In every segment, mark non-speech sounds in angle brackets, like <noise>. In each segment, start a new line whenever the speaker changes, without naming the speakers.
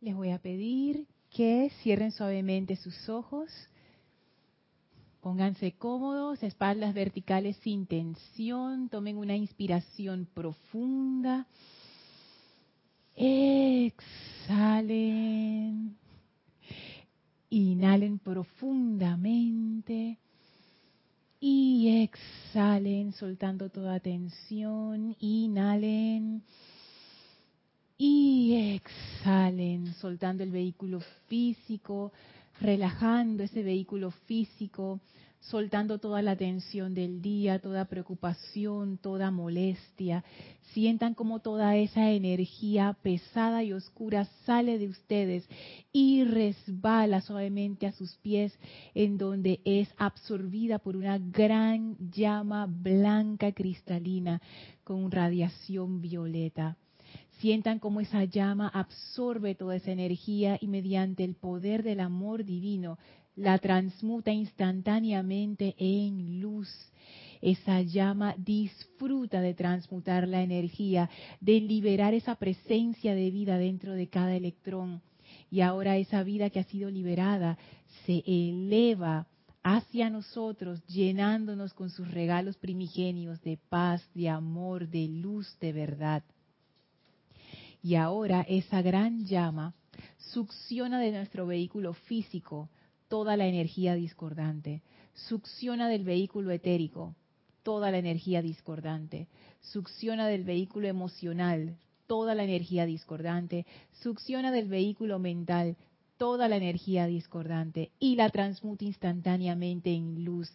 Les voy a pedir que cierren suavemente sus ojos, pónganse cómodos, espaldas verticales sin tensión, tomen una inspiración profunda, exhalen, inhalen profundamente. Y exhalen soltando toda tensión, inhalen y exhalen, soltando el vehículo físico, relajando ese vehículo físico, soltando toda la tensión del día, toda preocupación, toda molestia. Sientan como toda esa energía pesada y oscura sale de ustedes y resbala suavemente a sus pies, en donde es absorbida por una gran llama blanca cristalina con radiación violeta. Sientan cómo esa llama absorbe toda esa energía y mediante el poder del amor divino la transmuta instantáneamente en luz. Esa llama disfruta de transmutar la energía, de liberar esa presencia de vida dentro de cada electrón. Y ahora esa vida que ha sido liberada se eleva hacia nosotros, llenándonos con sus regalos primigenios de paz, de amor, de luz, de verdad. Y ahora esa gran llama succiona de nuestro vehículo físico toda la energía discordante, succiona del vehículo etérico toda la energía discordante, succiona del vehículo emocional toda la energía discordante, succiona del vehículo mental toda la energía discordante y la transmuta instantáneamente en luz,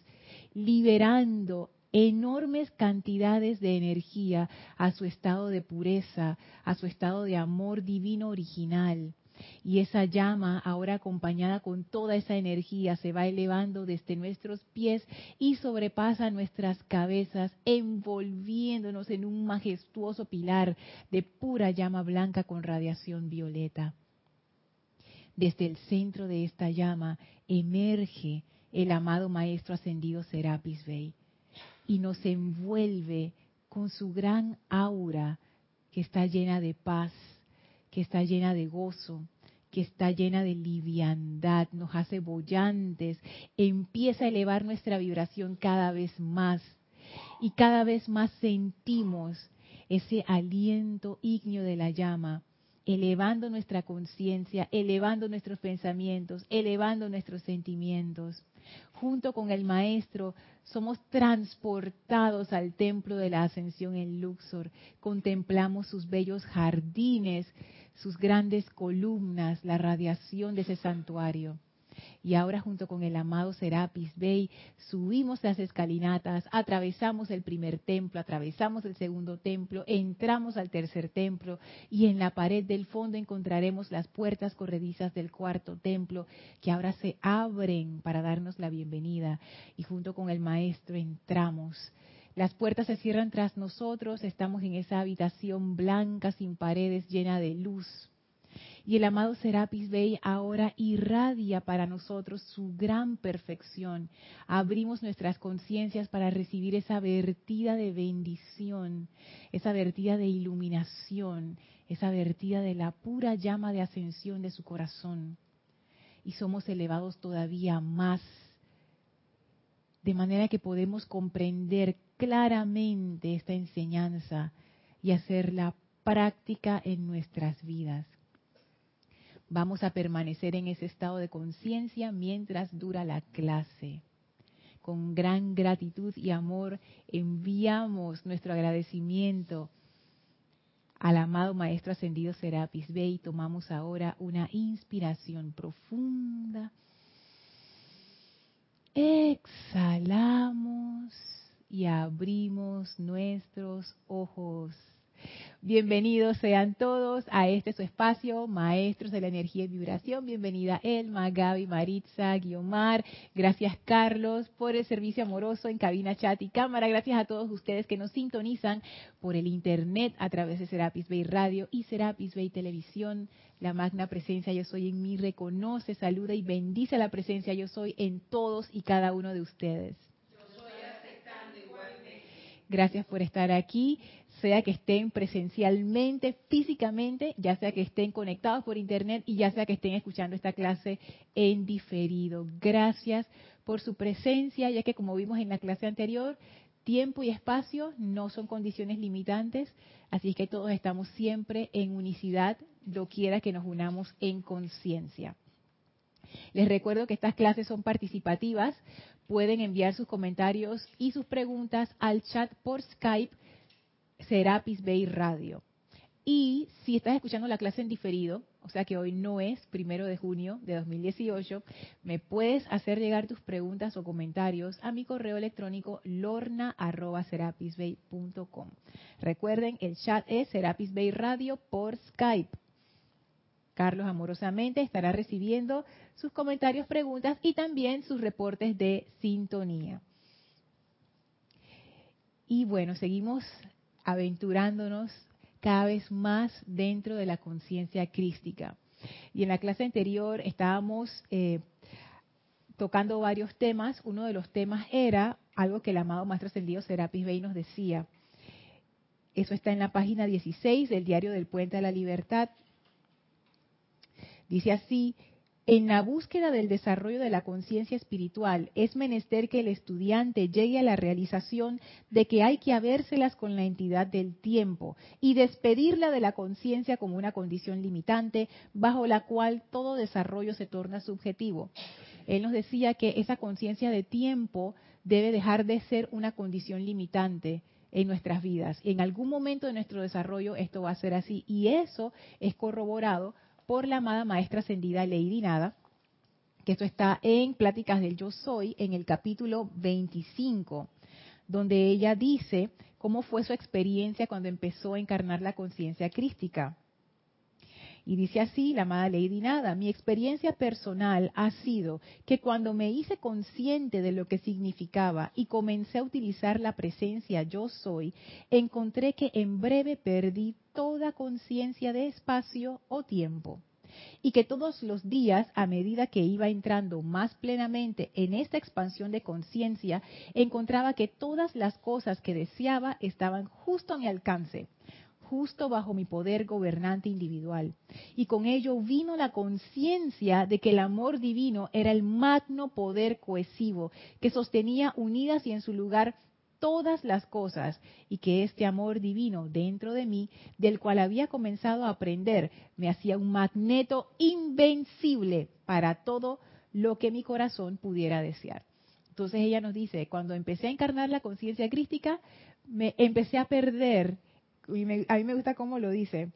liberando enormes cantidades de energía a su estado de pureza, a su estado de amor divino original. Y esa llama, ahora acompañada con toda esa energía, se va elevando desde nuestros pies y sobrepasa nuestras cabezas, envolviéndonos en un majestuoso pilar de pura llama blanca con radiación violeta. Desde el centro de esta llama emerge el amado Maestro Ascendido Serapis Bey y nos envuelve con su gran aura que está llena de paz, que está llena de gozo, que está llena de liviandad, nos hace bollantes, empieza a elevar nuestra vibración cada vez más. Y cada vez más sentimos ese aliento ígneo de la llama, elevando nuestra conciencia, elevando nuestros pensamientos, elevando nuestros sentimientos. Junto con el Maestro, somos transportados al templo de la ascensión en Luxor. Contemplamos sus bellos jardines, sus grandes columnas, la radiación de ese santuario. Y ahora junto con el amado Serapis Bey subimos las escalinatas, atravesamos el primer templo, atravesamos el segundo templo, entramos al tercer templo y en la pared del fondo encontraremos las puertas corredizas del cuarto templo que ahora se abren para darnos la bienvenida y junto con el maestro entramos. Las puertas se cierran tras nosotros, estamos en esa habitación blanca sin paredes llena de luz y el amado Serapis Bey ahora irradia para nosotros su gran perfección. Abrimos nuestras conciencias para recibir esa vertida de bendición, esa vertida de iluminación, esa vertida de la pura llama de ascensión de su corazón. Y somos elevados todavía más, de manera que podemos comprender claramente esta enseñanza y hacerla práctica en nuestras vidas. Vamos a permanecer en ese estado de conciencia mientras dura la clase. Con gran gratitud y amor enviamos nuestro agradecimiento al amado Maestro Ascendido Serapis Bey. Tomamos ahora una inspiración profunda. Exhalamos y abrimos nuestros ojos. Bienvenidos sean todos a este su espacio, Maestros de la Energía y Vibración. Bienvenida Elma, Gaby, Maritza, Guiomar. Gracias Carlos por el servicio amoroso en cabina, chat y cámara. Gracias a todos ustedes que nos sintonizan por el internet a través de Serapis Bay Radio y Serapis Bay Televisión. La magna presencia yo soy en mí reconoce, saluda y bendice la presencia yo soy en todos y cada uno de ustedes. Gracias por estar aquí, sea que estén presencialmente, físicamente, ya sea que estén conectados por internet y ya sea que estén escuchando esta clase en diferido. Gracias por su presencia, ya que como vimos en la clase anterior, tiempo y espacio no son condiciones limitantes, así que todos estamos siempre en unicidad, lo quiera que nos unamos en conciencia. Les recuerdo que estas clases son participativas, pueden enviar sus comentarios y sus preguntas al chat por Skype Serapis Bay Radio. Y si estás escuchando la clase en diferido, o sea que hoy no es primero de junio de 2018, me puedes hacer llegar tus preguntas o comentarios a mi correo electrónico lorna.serapisbay.com. Recuerden, el chat es Serapis Bay Radio por Skype. Carlos amorosamente estará recibiendo sus comentarios, preguntas y también sus reportes de sintonía. Y bueno, seguimos aventurándonos cada vez más dentro de la conciencia crística. Y en la clase anterior estábamos eh, tocando varios temas. Uno de los temas era algo que el amado Maestro Ascendido Serapis Bey nos decía. Eso está en la página 16 del Diario del Puente de la Libertad. Dice así, en la búsqueda del desarrollo de la conciencia espiritual es menester que el estudiante llegue a la realización de que hay que habérselas con la entidad del tiempo y despedirla de la conciencia como una condición limitante bajo la cual todo desarrollo se torna subjetivo. Él nos decía que esa conciencia de tiempo debe dejar de ser una condición limitante en nuestras vidas. En algún momento de nuestro desarrollo esto va a ser así y eso es corroborado por la amada maestra ascendida Lady Nada, que esto está en Pláticas del Yo Soy, en el capítulo 25, donde ella dice cómo fue su experiencia cuando empezó a encarnar la conciencia crística. Y dice así la amada Lady Nada, mi experiencia personal ha sido que cuando me hice consciente de lo que significaba y comencé a utilizar la presencia yo soy, encontré que en breve perdí toda conciencia de espacio o tiempo. Y que todos los días, a medida que iba entrando más plenamente en esta expansión de conciencia, encontraba que todas las cosas que deseaba estaban justo a mi alcance justo bajo mi poder gobernante individual. Y con ello vino la conciencia de que el amor divino era el magno poder cohesivo que sostenía unidas y en su lugar todas las cosas y que este amor divino dentro de mí, del cual había comenzado a aprender, me hacía un magneto invencible para todo lo que mi corazón pudiera desear. Entonces ella nos dice, cuando empecé a encarnar la conciencia crística, me empecé a perder a mí me gusta cómo lo dice,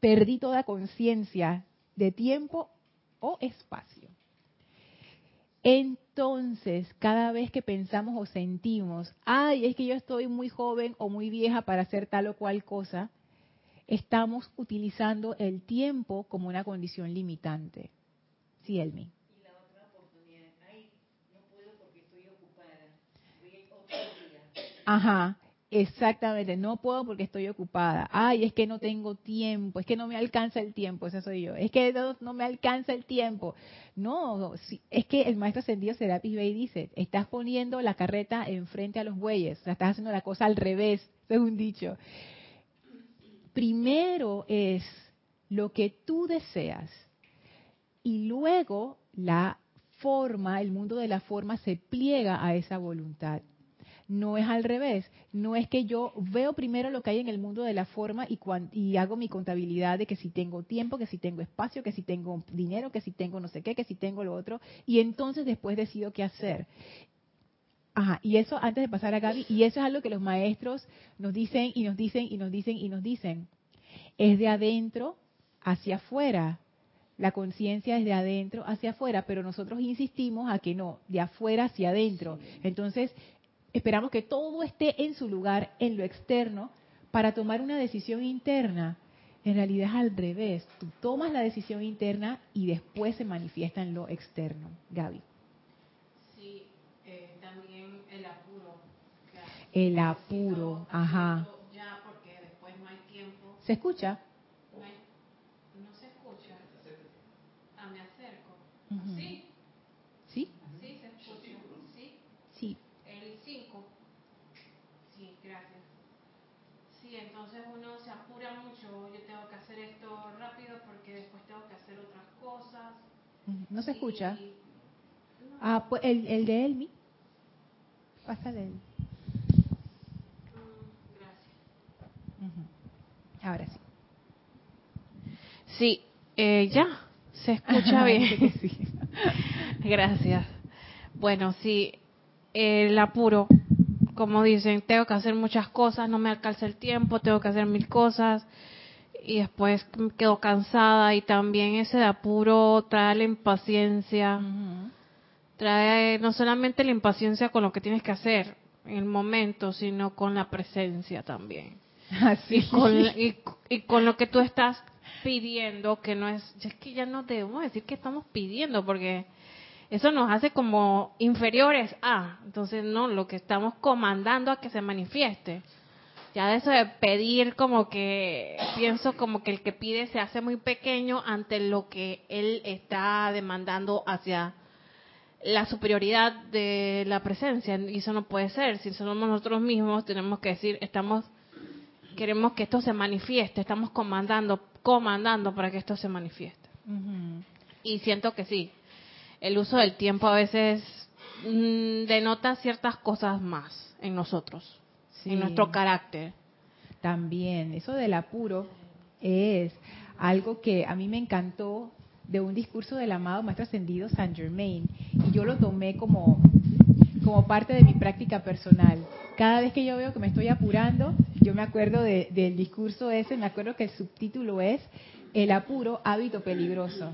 perdí toda conciencia de tiempo o espacio. Entonces, cada vez que pensamos o sentimos, ay, es que yo estoy muy joven o muy vieja para hacer tal o cual cosa, estamos utilizando el tiempo como una condición limitante. Sí, Elmi. Y la otra oportunidad, ay, no puedo porque estoy ocupada. Voy otro día. Ajá. Exactamente, no puedo porque estoy ocupada. Ay, es que no tengo tiempo, es que no me alcanza el tiempo, esa soy yo. Es que no, me alcanza el tiempo. No, es que el maestro ascendido Serapis Bey dice, estás poniendo la carreta enfrente a los bueyes, o sea, estás haciendo la cosa al revés, según dicho. Primero es lo que tú deseas y luego la forma, el mundo de la forma se pliega a esa voluntad. No es al revés. No es que yo veo primero lo que hay en el mundo de la forma y, y hago mi contabilidad de que si tengo tiempo, que si tengo espacio, que si tengo dinero, que si tengo no sé qué, que si tengo lo otro, y entonces después decido qué hacer. Ajá, y eso antes de pasar a Gaby, y eso es algo que los maestros nos dicen y nos dicen y nos dicen y nos dicen. Es de adentro hacia afuera. La conciencia es de adentro hacia afuera, pero nosotros insistimos a que no, de afuera hacia adentro. Entonces, Esperamos que todo esté en su lugar, en lo externo, para tomar una decisión interna. En realidad es al revés. Tú tomas la decisión interna y después se manifiesta en lo externo. Gaby.
Sí, eh, también el apuro.
El apuro, ajá.
Ya porque después no hay tiempo.
¿Se escucha?
No, se escucha. Ah, me acerco.
¿Sí?
Entonces uno se apura mucho, yo tengo que hacer esto rápido porque después tengo que hacer otras cosas.
¿No se escucha?
Y- no,
Ah, pues el, el de Elmi. Pásale. el-
mm, gracias.
Ahora sí.
Sí, eh, ya, se escucha <laughs> bien.
sí. <laughs>
Gracias. Bueno, sí, el apuro, como dicen, tengo que hacer muchas cosas, no me alcanza el tiempo, tengo que hacer mil cosas y después quedo cansada y también ese de apuro trae la impaciencia, trae no solamente la impaciencia con lo que tienes que hacer en el momento, sino con la presencia también.
Así.
y con, y, y con lo que tú estás pidiendo, que no es, es que ya no debemos decir que estamos pidiendo, porque eso nos hace como inferiores a, entonces no, lo que estamos comandando a que se manifieste. Ya de eso de pedir como que, pienso como que el que pide se hace muy pequeño ante lo que él está demandando hacia la superioridad de la presencia, y eso no puede ser, si somos nosotros mismos tenemos que decir, estamos queremos que esto se manifieste, estamos comandando, comandando para que esto se manifieste. Y siento que sí, el uso del tiempo a veces mm, denota ciertas cosas más en nosotros,
Sí.
en nuestro carácter.
También, eso del apuro es algo que a mí me encantó de un discurso del amado Maestro Ascendido San Germain y yo lo tomé como, como parte de mi práctica personal. Cada vez que yo veo que me estoy apurando, yo me acuerdo de- del discurso ese, me acuerdo que el subtítulo es El apuro, hábito peligroso.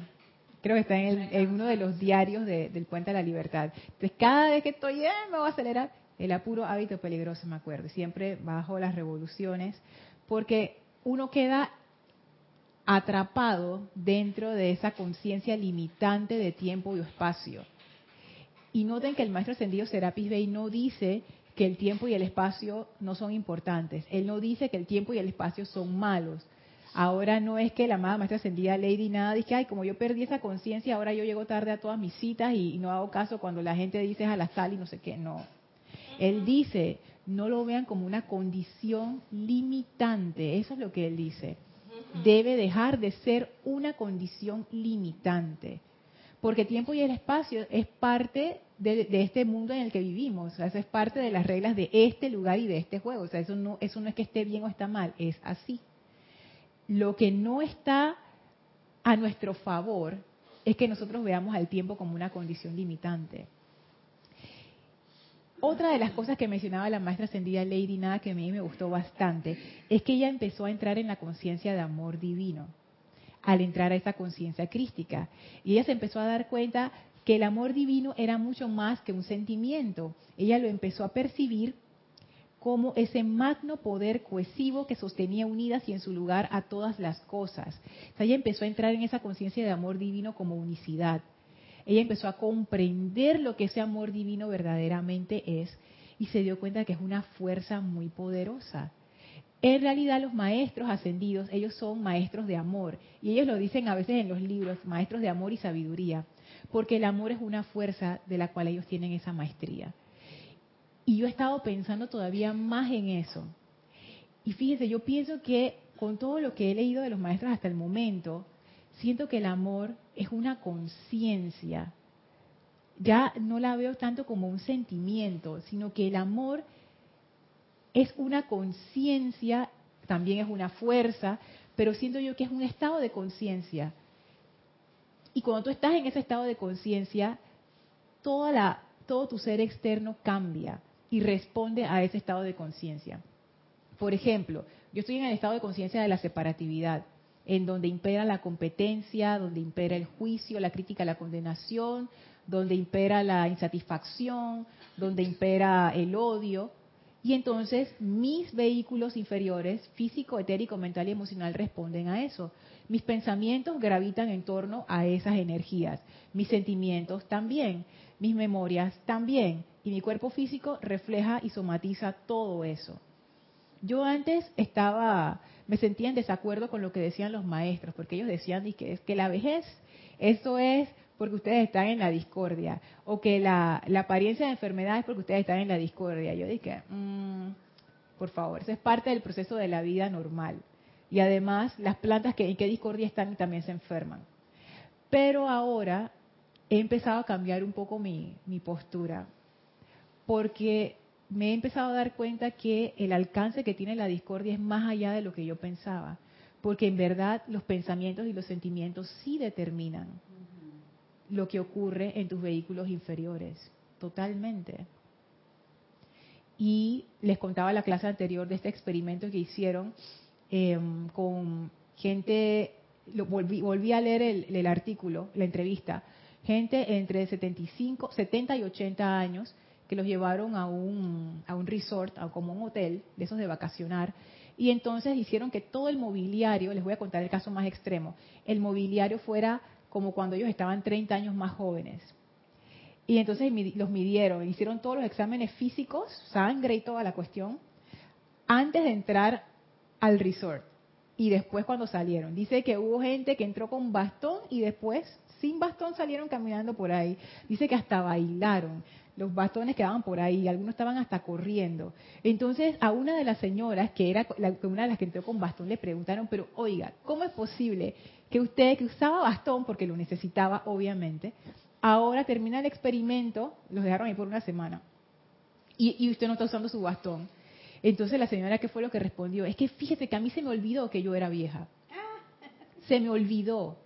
Creo que está en, el- en uno de los diarios de- del Puente de la Libertad. Entonces, cada vez que estoy, eh, me voy a acelerar, el apuro, hábito peligroso, me acuerdo. Siempre bajo las revoluciones, porque uno queda atrapado dentro de esa conciencia limitante de tiempo y espacio. Y noten que el maestro ascendido Serapis Bey no dice que el tiempo y el espacio no son importantes. Él no dice que el tiempo y el espacio son malos. Ahora no es que la amada maestra ascendida Lady nada dice, ay, como yo perdí esa conciencia, ahora yo llego tarde a todas mis citas y, y no hago caso cuando la gente dice a la sal y no sé qué. No. Él dice, no lo vean como una condición limitante. Eso es lo que él dice. Debe dejar de ser una condición limitante. Porque tiempo y el espacio es parte de, de este mundo en el que vivimos. O sea, eso es parte de las reglas de este lugar y de este juego. O sea, eso no, eso no es que esté bien o está mal, es así. Lo que no está a nuestro favor es que nosotros veamos al tiempo como una condición limitante. Otra de las cosas que mencionaba la maestra ascendida Lady Nada que a mí me gustó bastante es que ella empezó a entrar en la conciencia de amor divino al entrar a esa conciencia crística. Y ella se empezó a dar cuenta que el amor divino era mucho más que un sentimiento. Ella lo empezó a percibir como ese magno poder cohesivo que sostenía unidas y en su lugar a todas las cosas. O sea, ella empezó a entrar en esa conciencia de amor divino como unicidad. Ella empezó a comprender lo que ese amor divino verdaderamente es y se dio cuenta que es una fuerza muy poderosa. En realidad los maestros ascendidos, ellos son maestros de amor. Y ellos lo dicen a veces en los libros, maestros de amor y sabiduría. Porque el amor es una fuerza de la cual ellos tienen esa maestría. Y yo he estado pensando todavía más en eso. Y fíjense, yo pienso que con todo lo que he leído de los maestros hasta el momento, siento que el amor es una conciencia. Ya no la veo tanto como un sentimiento, sino que el amor es una conciencia, también es una fuerza, pero siento yo que es un estado de conciencia. Y cuando tú estás en ese estado de conciencia, toda la, todo tu ser externo cambia y responde a ese estado de conciencia. Por ejemplo, yo estoy en el estado de conciencia de la separatividad, en donde impera la competencia, donde impera el juicio, la crítica, la condenación, donde impera la insatisfacción, donde impera el odio. Y entonces mis vehículos inferiores, físico, etérico, mental y emocional, responden a eso. Mis pensamientos gravitan en torno a esas energías. Mis sentimientos también. Mis memorias también. Y mi cuerpo físico refleja y somatiza todo eso. Yo antes estaba, me sentía en desacuerdo con lo que decían los maestros, porque ellos decían que, que la vejez, eso es porque ustedes están en la discordia, o que la, apariencia de enfermedad es porque ustedes están en la discordia. Yo dije, mmm, por favor. Eso es parte del proceso de la vida normal. Y además, las plantas que en qué discordia están también se enferman. Pero ahora he empezado a cambiar un poco mi postura, porque me he empezado a dar cuenta que el alcance que tiene la discordia es más allá de lo que yo pensaba, porque en verdad los pensamientos y los sentimientos sí determinan lo que ocurre en tus vehículos inferiores, totalmente. Y les contaba la clase anterior de este experimento que hicieron em, con gente, lo, volví, a leer el, el artículo, la entrevista, gente entre 75, 70 y 80 años que los llevaron a un, a un resort, a como un hotel, de esos de vacacionar, y entonces hicieron que todo el mobiliario, les voy a contar el caso más extremo, el mobiliario fuera como cuando ellos estaban 30 años más jóvenes. Y entonces los midieron, hicieron todos los exámenes físicos, sangre y toda la cuestión, antes de entrar al resort y después cuando salieron. Dice que hubo gente que entró con bastón y después sin bastón salieron caminando por ahí. Dice que hasta bailaron los bastones quedaban por ahí, algunos estaban hasta corriendo. Entonces a una de las señoras, que era una de las que entró con bastón, le preguntaron, pero oiga, ¿cómo es posible que usted, que usaba bastón, porque lo necesitaba obviamente, ahora termina el experimento, los dejaron ahí por una semana, y, y usted no está usando su bastón? Entonces la señora, ¿qué fue lo que respondió? Es que fíjese que a mí se me olvidó que yo era vieja. Se me olvidó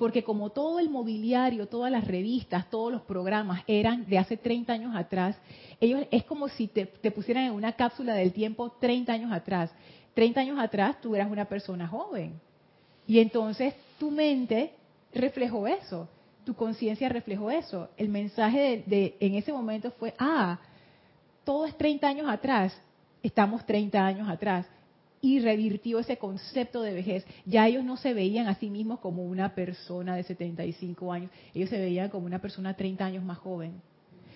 porque como todo el mobiliario, todas las revistas, todos los programas eran de hace 30 años atrás, ellos es como si te, pusieran en una cápsula del tiempo 30 años atrás. 30 años atrás tú eras una persona joven. Y entonces tu mente reflejó eso, tu conciencia reflejó eso. El mensaje de, en ese momento fue, ah, todo es 30 años atrás, estamos 30 años atrás y revirtió ese concepto de vejez. Ya ellos no se veían a sí mismos como una persona de 75 años, ellos se veían como una persona 30 años más joven.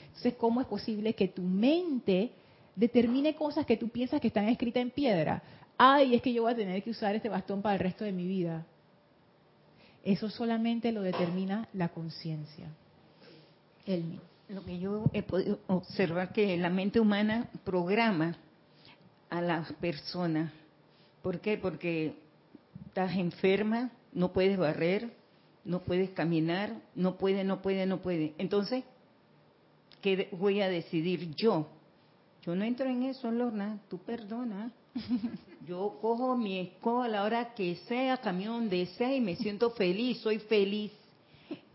Entonces, ¿cómo es posible que tu mente determine cosas que tú piensas que están escritas en piedra? Ay, es que yo voy a tener que usar este bastón para el resto de mi vida. Eso solamente lo determina la conciencia.
Lo que yo he podido observar que la mente humana programa a las personas ¿Por qué? Porque estás enferma, no puedes barrer, no puedes caminar, no puede, no puede, no puede. Entonces, ¿qué voy a decidir yo? Yo no entro en eso, Lorna, tú perdona. <laughs> Yo cojo mi escoba a la hora que sea, camión de sea y me siento feliz, soy feliz.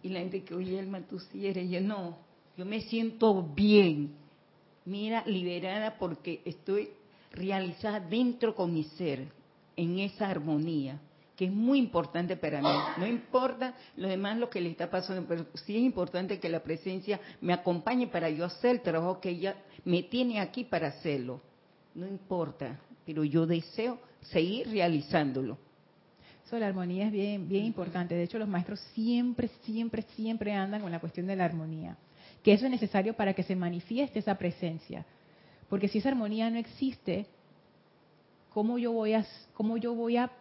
Y la gente que, oye, Elma, tú sí eres. Yo no, yo me siento bien. Mira, liberada porque estoy realizada dentro con mi ser en esa armonía, que es muy importante para mí. No importa lo demás lo que le está pasando, pero sí es importante que la presencia me acompañe para yo hacer el trabajo que ella me tiene aquí para hacerlo. No importa, pero yo deseo seguir realizándolo.
Eso la armonía es bien, bien importante. De hecho, los maestros siempre, siempre, siempre andan con la cuestión de la armonía. Que eso es necesario para que se manifieste esa presencia. Porque si esa armonía no existe, cómo yo voy a, cómo yo voy a,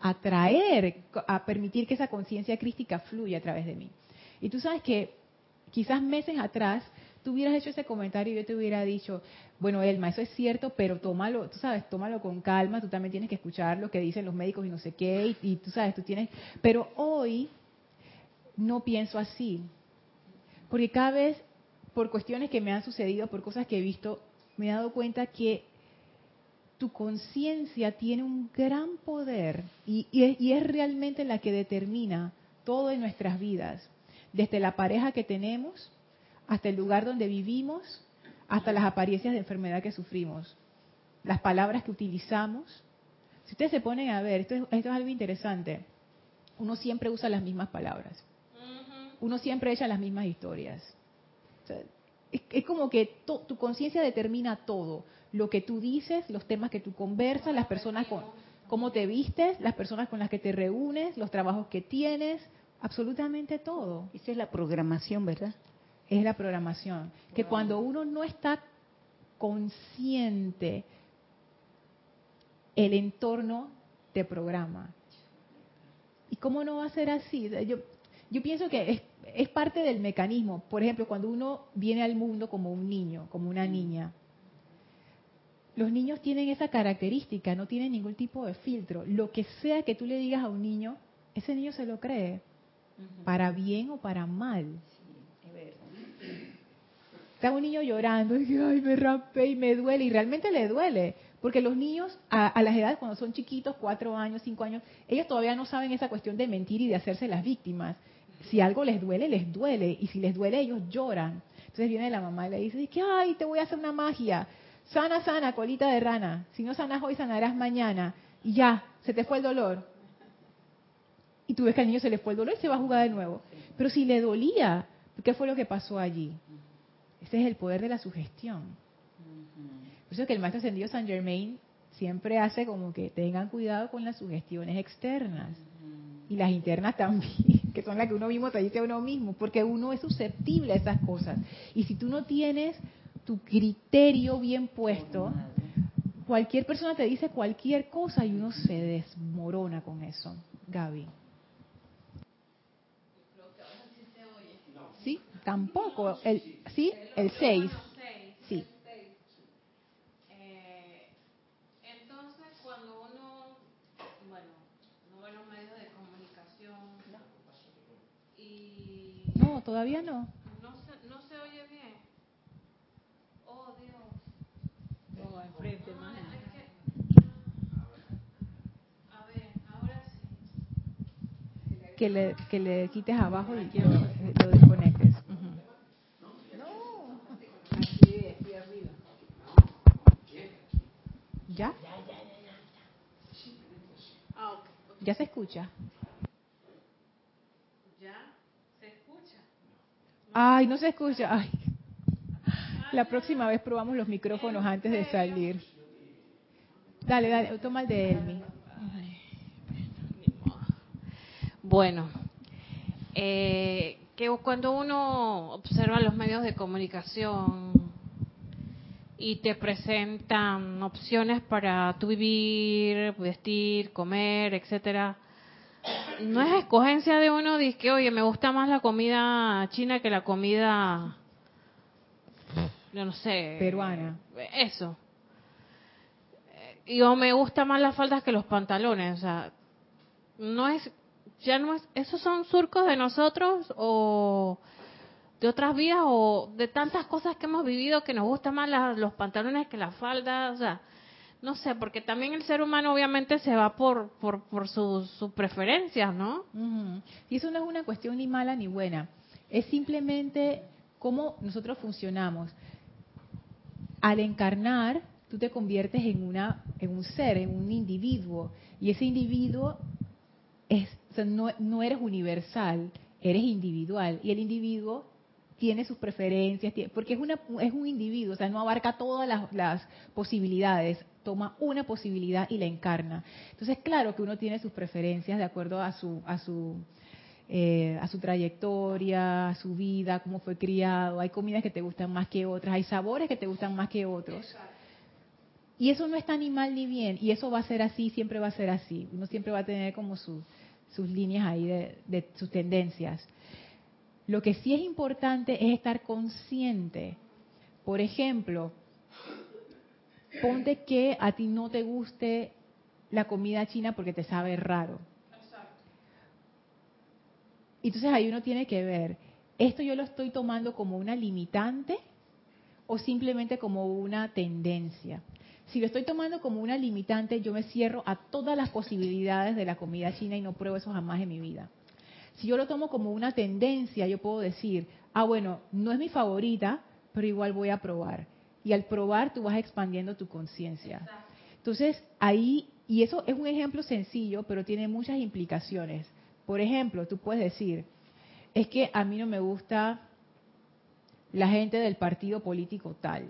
atraer, a permitir que esa conciencia crística fluya a través de mí. Y tú sabes que quizás meses atrás tú hubieras hecho ese comentario y yo te hubiera dicho, bueno, Elma, eso es cierto, pero tómalo, tú sabes, tómalo con calma, tú también tienes que escuchar lo que dicen los médicos y no sé qué, y, y tú sabes, tú tienes, pero hoy no pienso así, porque cada vez, por cuestiones que me han sucedido, por cosas que he visto, me he dado cuenta que tu conciencia tiene un gran poder y, es, realmente la que determina todo en nuestras vidas, desde la pareja que tenemos hasta el lugar donde vivimos, hasta las apariencias de enfermedad que sufrimos, las palabras que utilizamos. Si ustedes se ponen a ver, esto es, algo interesante, uno siempre usa las mismas palabras, uno siempre echa las mismas historias. es, como que tu conciencia determina todo lo que tú dices, los temas que tú conversas, las personas con cómo te vistes, las personas con las que te reúnes, los trabajos que tienes, absolutamente todo.
Esa es la programación, ¿verdad?
Es la programación. Que cuando uno no está consciente, el entorno te programa. ¿Y cómo no va a ser así? Yo, yo pienso que es, es parte del mecanismo. Por ejemplo, cuando uno viene al mundo como un niño, como una niña, los niños tienen esa característica, no tienen ningún tipo de filtro. Lo que sea que tú le digas a un niño, ese niño se lo cree, para bien o para mal. Está un niño llorando y ay, me rampé y me duele, y realmente le duele. Porque los niños, a, a, las edades cuando son chiquitos, cuatro años, cinco años, ellos todavía no saben esa cuestión de mentir y de hacerse las víctimas. Si algo les duele, les duele. Y si les duele, ellos lloran. Entonces viene la mamá y le dice, que, ay, te voy a hacer una magia. Sana, sana, colita de rana. Si no sanas hoy, sanarás mañana. Y ya, se te fue el dolor. Y tú ves que al niño se le fue el dolor y se va a jugar de nuevo. Pero si le dolía, ¿qué fue lo que pasó allí? Ese es el poder de la sugestión. Por eso es que el maestro ascendido San Germain siempre hace como que tengan cuidado con las sugestiones externas y las internas también, <laughs> que son las que uno mismo te dice a uno mismo, porque uno es susceptible a esas cosas. Y si tú no tienes tu criterio bien puesto, cualquier persona te dice cualquier cosa y uno se desmorona con eso. Gaby. ¿Sí? Tampoco. El, ¿Sí? El 6. Sí.
Entonces, cuando uno, bueno, no ve los medios de comunicación y...
No, todavía no.
No se, no se oye bien. Oh,
No,
No,
más.
que...
Le, que le quites abajo y lo, lo desconectes. Ujú.
Aquí, aquí arriba.
¿Ya? ¿Ya se escucha?
Ya se escucha.
Ay, no se escucha. Ay. La próxima vez probamos los micrófonos antes de salir. Dale, dale, toma el de Elmi.
Bueno, eh, que cuando uno observa los medios de comunicación y te presentan opciones para tu vivir, vestir, comer, etcétera, no es escogencia de uno de que, oye, me gusta más la comida china que la comida, yo no sé,
Peruana.
Eso. Y o me gusta más las faldas que los pantalones, o sea, no es ya no es, esos son surcos de nosotros o de otras vidas o de tantas cosas que hemos vivido que nos gustan más la- los pantalones que las faldas, o sea, no sé, porque también el ser humano obviamente se va por por, por sus, sus preferencias, ¿no?
Y eso no es una cuestión ni mala ni buena. Es simplemente cómo nosotros funcionamos. Al encarnar, tú te conviertes en una, en un ser, en un individuo, y ese individuo es, o sea, no, no eres universal, eres individual, y el individuo tiene sus preferencias, tiene- porque es una es un individuo, o sea, no abarca todas las, las posibilidades, toma una posibilidad y la encarna. Entonces, claro que uno tiene sus preferencias de acuerdo a su a su eh, a su trayectoria, a su vida, cómo fue criado. Hay comidas que te gustan más que otras, hay sabores que te gustan más que otros. Y eso no está ni mal ni bien, y eso va a ser así, siempre va a ser así. Uno siempre va a tener como su- sus líneas ahí de, de sus tendencias. Lo que sí es importante es estar consciente. Por ejemplo, ponte que a ti no te guste la comida china porque te sabe raro. Entonces ahí uno tiene que ver, ¿esto yo lo estoy tomando como una limitante o simplemente como una tendencia? Si lo estoy tomando como una limitante, yo me cierro a todas las posibilidades de la comida china y no pruebo eso jamás en mi vida. Si yo lo tomo como una tendencia, yo puedo decir, ah, bueno, no es mi favorita, pero igual voy a probar. Y al probar tú vas expandiendo tu conciencia. Entonces, ahí, y eso es un ejemplo sencillo, pero tiene muchas implicaciones. Por ejemplo, tú puedes decir, es que a mí no me gusta la gente del partido político tal,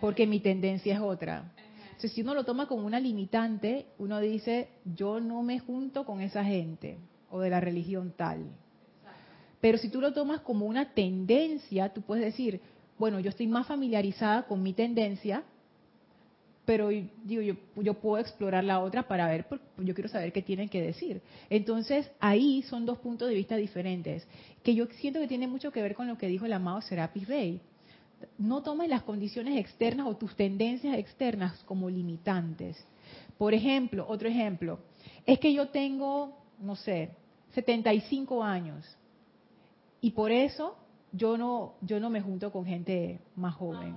porque mi tendencia es otra. Entonces, si uno lo toma como una limitante, uno dice, yo no me junto con esa gente o de la religión tal. Pero si tú lo tomas como una tendencia, tú puedes decir, bueno, yo estoy más familiarizada con mi tendencia, pero digo, yo, yo puedo explorar la otra para ver, yo quiero saber qué tienen que decir. Entonces, ahí son dos puntos de vista diferentes, que yo siento que tiene mucho que ver con lo que dijo el amado Serapis Bey. no tomes las condiciones externas o tus tendencias externas como limitantes. Por ejemplo, otro ejemplo, es que yo tengo, no sé, 75 años y por eso yo no yo no me junto con gente más joven.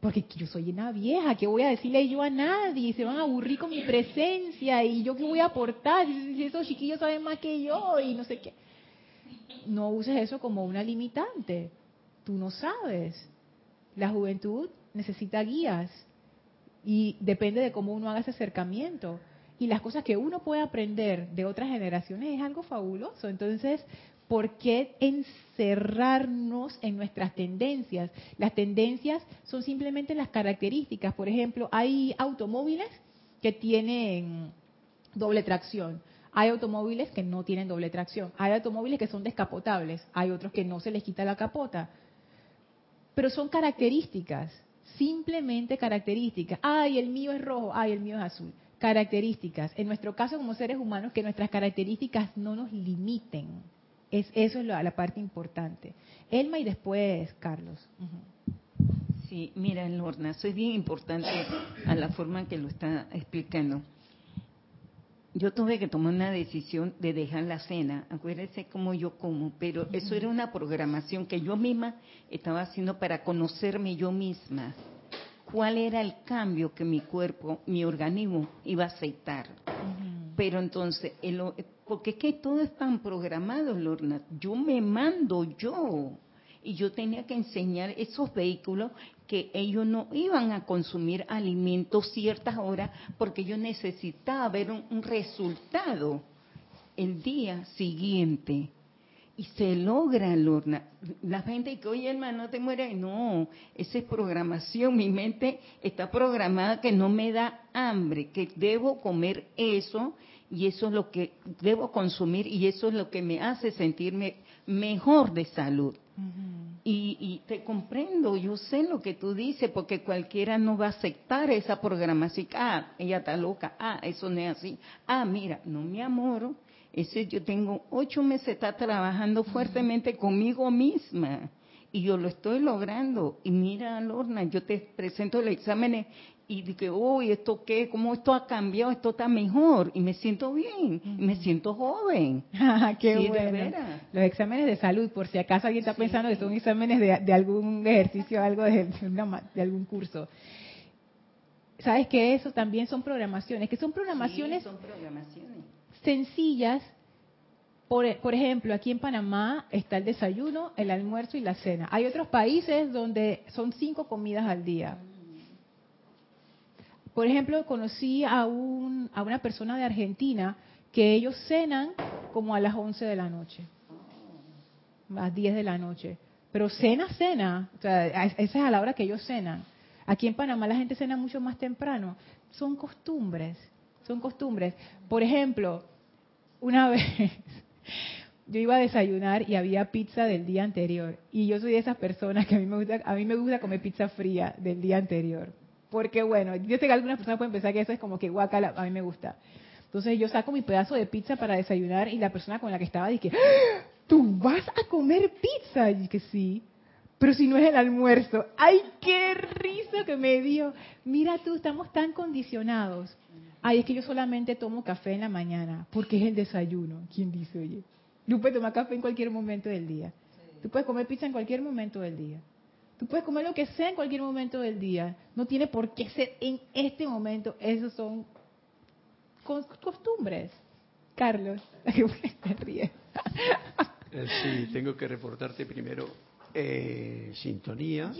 Porque yo soy una vieja, ¿qué voy a decirle yo a nadie? Se van a aburrir con mi presencia y yo qué voy a aportar si esos chiquillos saben más que yo y no sé qué. No uses eso como una limitante. Tú no sabes. La juventud necesita guías y depende de cómo uno haga ese acercamiento. Y las cosas que uno puede aprender de otras generaciones es algo fabuloso. Entonces, ¿por qué encerrarnos en nuestras tendencias? Las tendencias son simplemente las características. Por ejemplo, hay automóviles que tienen doble tracción. Hay automóviles que no tienen doble tracción. Hay automóviles que son descapotables. Hay otros que no se les quita la capota. Pero son características, simplemente características. Ay, el mío es rojo, ay, el mío es azul. Características. En nuestro caso como seres humanos, que nuestras características no nos limiten. Es, eso es la, la parte importante. Elma y después Carlos.
Sí, mira, Lorna, soy bien importante a la forma que lo está explicando. Yo tuve que tomar una decisión de dejar la cena, acuérdense cómo yo como, pero eso era una programación que yo misma estaba haciendo para conocerme yo misma. ¿Cuál era el cambio que mi cuerpo, mi organismo iba a aceptar? Pero entonces, el, porque es que todo es tan programado, Lorna. Yo me mando yo. Y yo tenía que enseñar esos vehículos que ellos no iban a consumir alimentos ciertas horas porque yo necesitaba ver un, resultado el día siguiente. Y se logra, Lorna. La gente que, oye, hermano, no te mueres. No, esa es programación. Mi mente está programada que no me da hambre, que debo comer eso y eso es lo que debo consumir y eso es lo que me hace sentirme mejor de salud. y, y, te comprendo, yo sé lo que tú dices, porque cualquiera no va a aceptar esa programación. Ah, ella está loca, ah, eso no es así. Ah, mira, no me amoro. Ese yo tengo ocho meses, está trabajando fuertemente conmigo misma y yo lo estoy logrando. Y mira, Lorna, yo te presento los exámenes y dije, uy, ¿esto qué? ¿Cómo esto ha cambiado? Esto está mejor. Y me siento bien, y me siento joven. <laughs>
qué bueno. Los exámenes de salud, por si acaso alguien está pensando que son exámenes de, algún ejercicio, algo de, de, algún curso. ¿Sabes que Eso también son programaciones, que son programaciones,
son programaciones.
sencillas. Por, por ejemplo, aquí en Panamá está el desayuno, el almuerzo y la cena. Hay otros países donde son cinco comidas al día por ejemplo, conocí a, un, a una persona de Argentina que ellos cenan como a las 11 de la noche, a las 10 de la noche. Pero cena, cena, o sea, esa es a la hora que ellos cenan. Aquí en Panamá la gente cena mucho más temprano. Son costumbres, son costumbres. Por ejemplo, una <laughs> vez yo iba a desayunar y había pizza del día anterior. Y yo soy de esas personas que a me gusta, a mí me gusta comer pizza fría del día anterior. Porque bueno, yo sé que algunas personas pueden pensar que eso es como que guacala, a mí me gusta. Entonces yo saco mi pedazo de pizza para desayunar y la persona con la que estaba dice, ¡Ah! ¿tú vas a comer pizza? Y dije, sí, pero si no es el almuerzo. ¡Ay, qué risa que me dio! Mira tú, estamos tan condicionados. Ay, es que yo solamente tomo café en la mañana, porque es el desayuno. ¿Quién dice, oye? Tú puedes tomar café en cualquier momento del día. Tú puedes comer pizza en cualquier momento del día. Tú puedes comer lo que sea en cualquier momento del día. No tiene por qué ser en este momento. Esos son costumbres. Carlos, <laughs> te ríes.
Eh, sí, tengo que reportarte primero eh, sintonía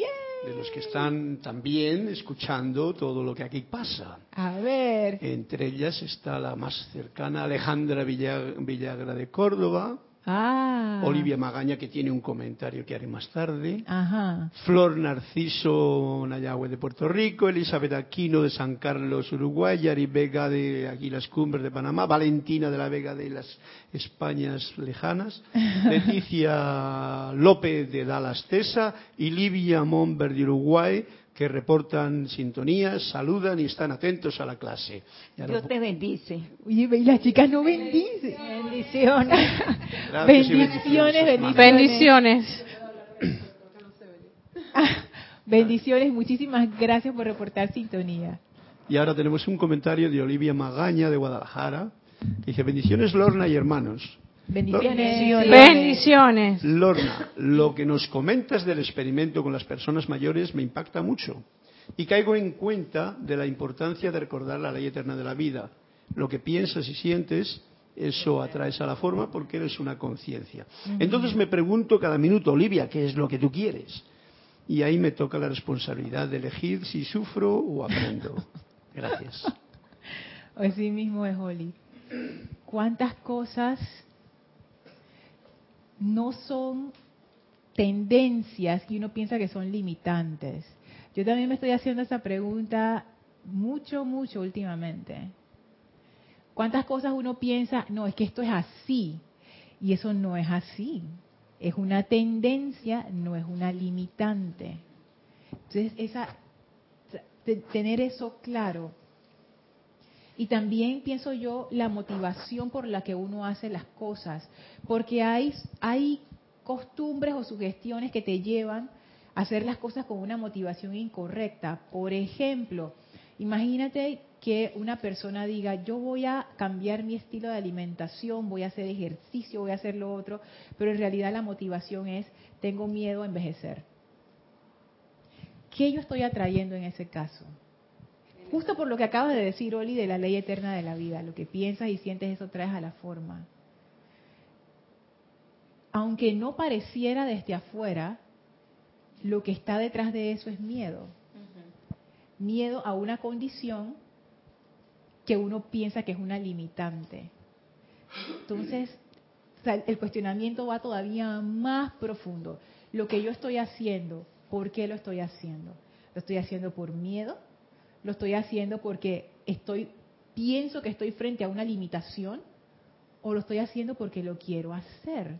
de los que están también escuchando todo lo que aquí pasa.
A ver.
Entre ellas está la más cercana, Alejandra Villagra de Córdoba,
Ah.
Olivia Magaña, que tiene un comentario que haré más tarde.
Ajá.
Flor Narciso Nayagüe de Puerto Rico. Elizabeth Aquino de San Carlos, Uruguay. Yari Vega de Aguilas Cumbres de Panamá. Valentina de la Vega de las Españas lejanas. <laughs> Leticia López de Dallas, Tesa. Y Livia Monber de Uruguay que reportan sintonías, saludan y están atentos a la clase.
Dios te bendice.
y las chicas no bendicen.
Bendiciones.
bendiciones, bendiciones.
Bendiciones. <coughs>
Bendiciones, muchísimas gracias por reportar sintonía.
Y ahora tenemos un comentario de Olivia Magaña de Guadalajara. que Dice, bendiciones Lorna y hermanos.
Bendiciones.
Bendiciones.
Lorna, lo que nos comentas del experimento con las personas mayores me impacta mucho y caigo en cuenta de la importancia de recordar la ley eterna de la vida. Lo que piensas y sientes, eso atraes a la forma porque eres una conciencia. Entonces me pregunto cada minuto, Olivia, ¿qué es lo que tú quieres? Y ahí me toca la responsabilidad de elegir si sufro o aprendo. <laughs> Gracias.
Así mismo es, Oli. ¿Cuántas cosas no son tendencias que uno piensa que son limitantes? Yo también me estoy haciendo esa pregunta mucho, mucho últimamente. ¿Cuántas cosas uno piensa, no, es que esto es así? Y eso no es así. Es una tendencia, no es una limitante. Entonces, esa, tener eso claro. Y también pienso yo la motivación por la que uno hace las cosas, porque hay, costumbres o sugestiones que te llevan a hacer las cosas con una motivación incorrecta. Por ejemplo, imagínate que una persona diga, yo voy a cambiar mi estilo de alimentación, voy a hacer ejercicio, voy a hacer lo otro, pero en realidad la motivación es, tengo miedo a envejecer. ¿Qué yo estoy atrayendo en ese caso? Justo por lo que acabas de decir, Oli, de la ley eterna de la vida, lo que piensas y sientes, eso traes a la forma. Aunque no pareciera desde afuera, lo que está detrás de eso es miedo. Miedo a una condición que uno piensa que es una limitante. Entonces, el cuestionamiento va todavía más profundo. Lo que yo estoy haciendo, ¿por qué lo estoy haciendo? ¿Lo estoy haciendo por miedo? ¿Lo estoy haciendo porque estoy pienso que estoy frente a una limitación? ¿O lo estoy haciendo porque lo quiero hacer?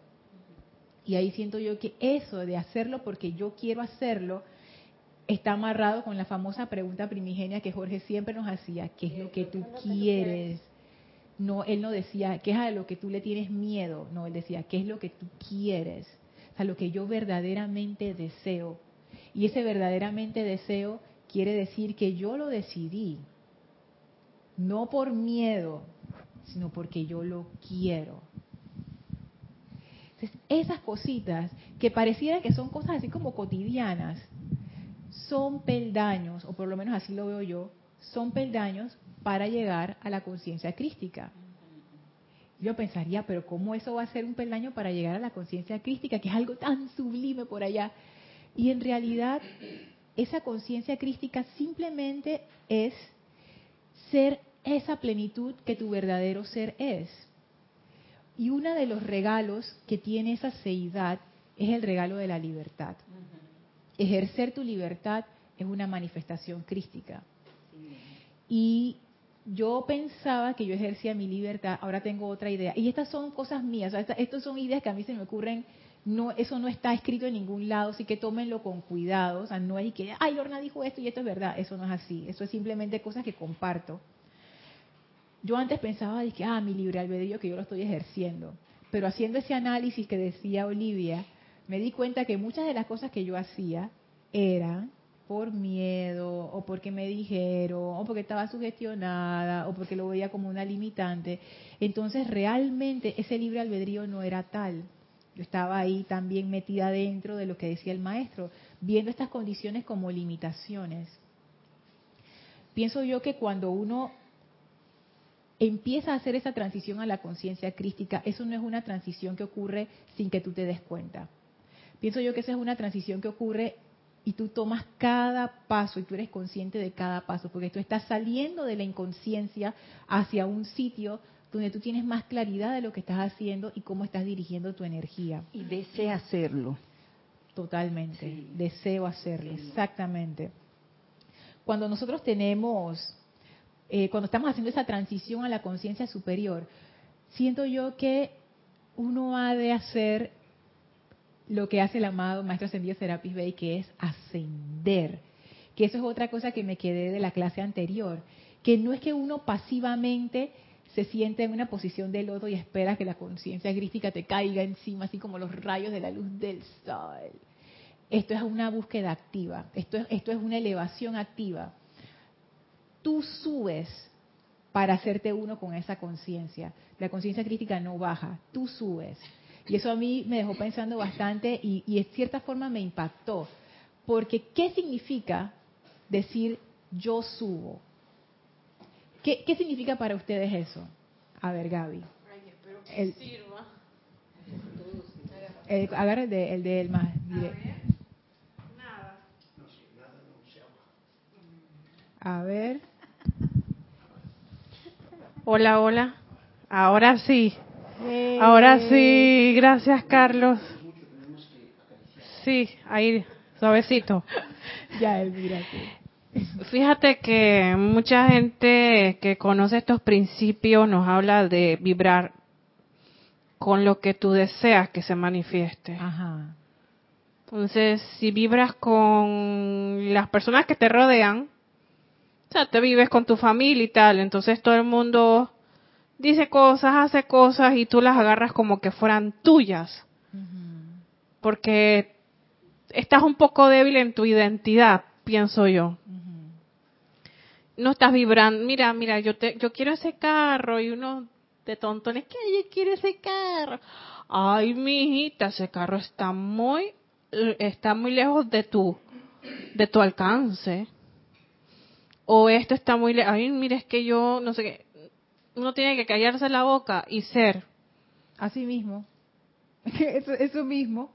Y ahí siento yo que eso de hacerlo porque yo quiero hacerlo está amarrado con la famosa pregunta primigenia que Jorge siempre nos hacía, ¿qué es lo que tú quieres? No, él no decía, ¿qué es a lo que tú le tienes miedo? No, él decía, ¿qué es lo que tú quieres? O sea, lo que yo verdaderamente deseo. Y ese verdaderamente deseo quiere decir que yo lo decidí, no por miedo, sino porque yo lo quiero. Entonces, esas cositas que pareciera que son cosas así como cotidianas, son peldaños, o por lo menos así lo veo yo, son peldaños para llegar a la conciencia crística. Yo pensaría, pero ¿cómo eso va a ser un peldaño para llegar a la conciencia crística, que es algo tan sublime por allá? Y en realidad, esa conciencia crística simplemente es ser esa plenitud que tu verdadero ser es. Y uno de los regalos que tiene esa seidad es el regalo de la libertad ejercer tu libertad es una manifestación crística. Y yo pensaba que yo ejercía mi libertad, ahora tengo otra idea. Y estas son cosas mías, estas son ideas que a mí se me ocurren, no, eso no está escrito en ningún lado, así que tómenlo con cuidado. O sea, no hay que, ay, Lorna dijo esto y esto es verdad, eso no es así, eso es simplemente cosas que comparto. Yo antes pensaba, dije, ah, mi libre albedrío que yo lo estoy ejerciendo. Pero haciendo ese análisis que decía Olivia, me di cuenta que muchas de las cosas que yo hacía eran por miedo o porque me dijeron o porque estaba sugestionada o porque lo veía como una limitante. Entonces realmente ese libre albedrío no era tal. Estaba ahí también metida dentro de lo que decía el maestro, viendo estas condiciones como limitaciones. Pienso yo que cuando uno empieza a hacer esa transición a la conciencia crística, eso no es una transición que ocurre sin que tú te des cuenta. Pienso yo que esa es una transición que ocurre y tú tomas cada paso y tú eres consciente de cada paso, porque tú estás saliendo de la inconsciencia hacia un sitio donde tú tienes más claridad de lo que estás haciendo y cómo estás dirigiendo tu energía.
Y desea hacerlo.
Totalmente, deseo hacerlo, exactamente. Cuando nosotros tenemos, eh, cuando estamos haciendo esa transición a la conciencia superior, siento yo que uno ha de hacer lo que hace el amado Maestro Ascendido Serapis Bey, que es ascender. Que eso es otra cosa que me quedé de la clase anterior. Que no es que uno pasivamente se siente en una posición de lodo y espera que la conciencia crística te caiga encima, así como los rayos de la luz del sol. Esto es una búsqueda activa, esto es, esto es una elevación activa. Tú subes para hacerte uno con esa conciencia. La conciencia crítica no baja, tú subes. Y eso a mí me dejó pensando bastante y, y de cierta forma me impactó. Porque, ¿qué significa decir yo subo? ¿Qué, qué significa para ustedes eso? A ver, Gaby. El-
sirva.
el- agarra el de, el de él más. dire-
Nada.
A ver.
Hola, hola. Ahora sí. Ahora sí. Gracias, Carlos. Sí, ahí, suavecito.
Ya, él, mira.
Fíjate que mucha gente que conoce estos principios nos habla de vibrar con lo que tú deseas que se manifieste.
Ajá.
Entonces, si vibras con las personas que te rodean, o sea, te vives con tu familia y tal, entonces todo el mundo dice cosas, hace cosas y tú las agarras como que fueran tuyas, porque estás un poco débil en tu identidad, pienso yo. No estás vibrando, mira, mira, yo te, yo quiero ese carro y uno de tontones que yo quiero ese carro. Ay, mijita, ese carro está muy está muy lejos de tu de tu alcance. O esto está muy lejos. Ay, mira, es que yo no sé qué. Uno tiene que callarse la boca y ser.
Así mismo. <laughs> Eso, eso mismo.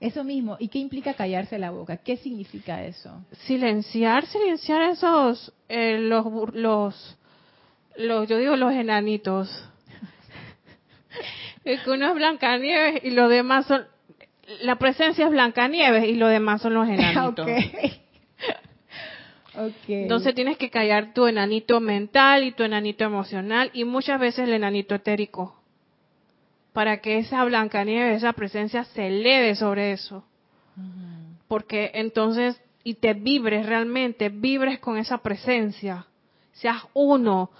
Eso mismo. ¿Y qué implica callarse la boca? ¿Qué significa eso?
Silenciar, silenciar esos eh, los los los yo digo los enanitos. <laughs> Es que uno es Blancanieves y los demás son la presencia es Blancanieves y los demás son los enanitos. <laughs> Entonces tienes que callar tu enanito mental y tu enanito emocional y muchas veces el enanito etérico para que esa Blancanieves, esa presencia se eleve sobre eso. Porque entonces, y te vibres realmente, vibres con esa presencia, seas uno.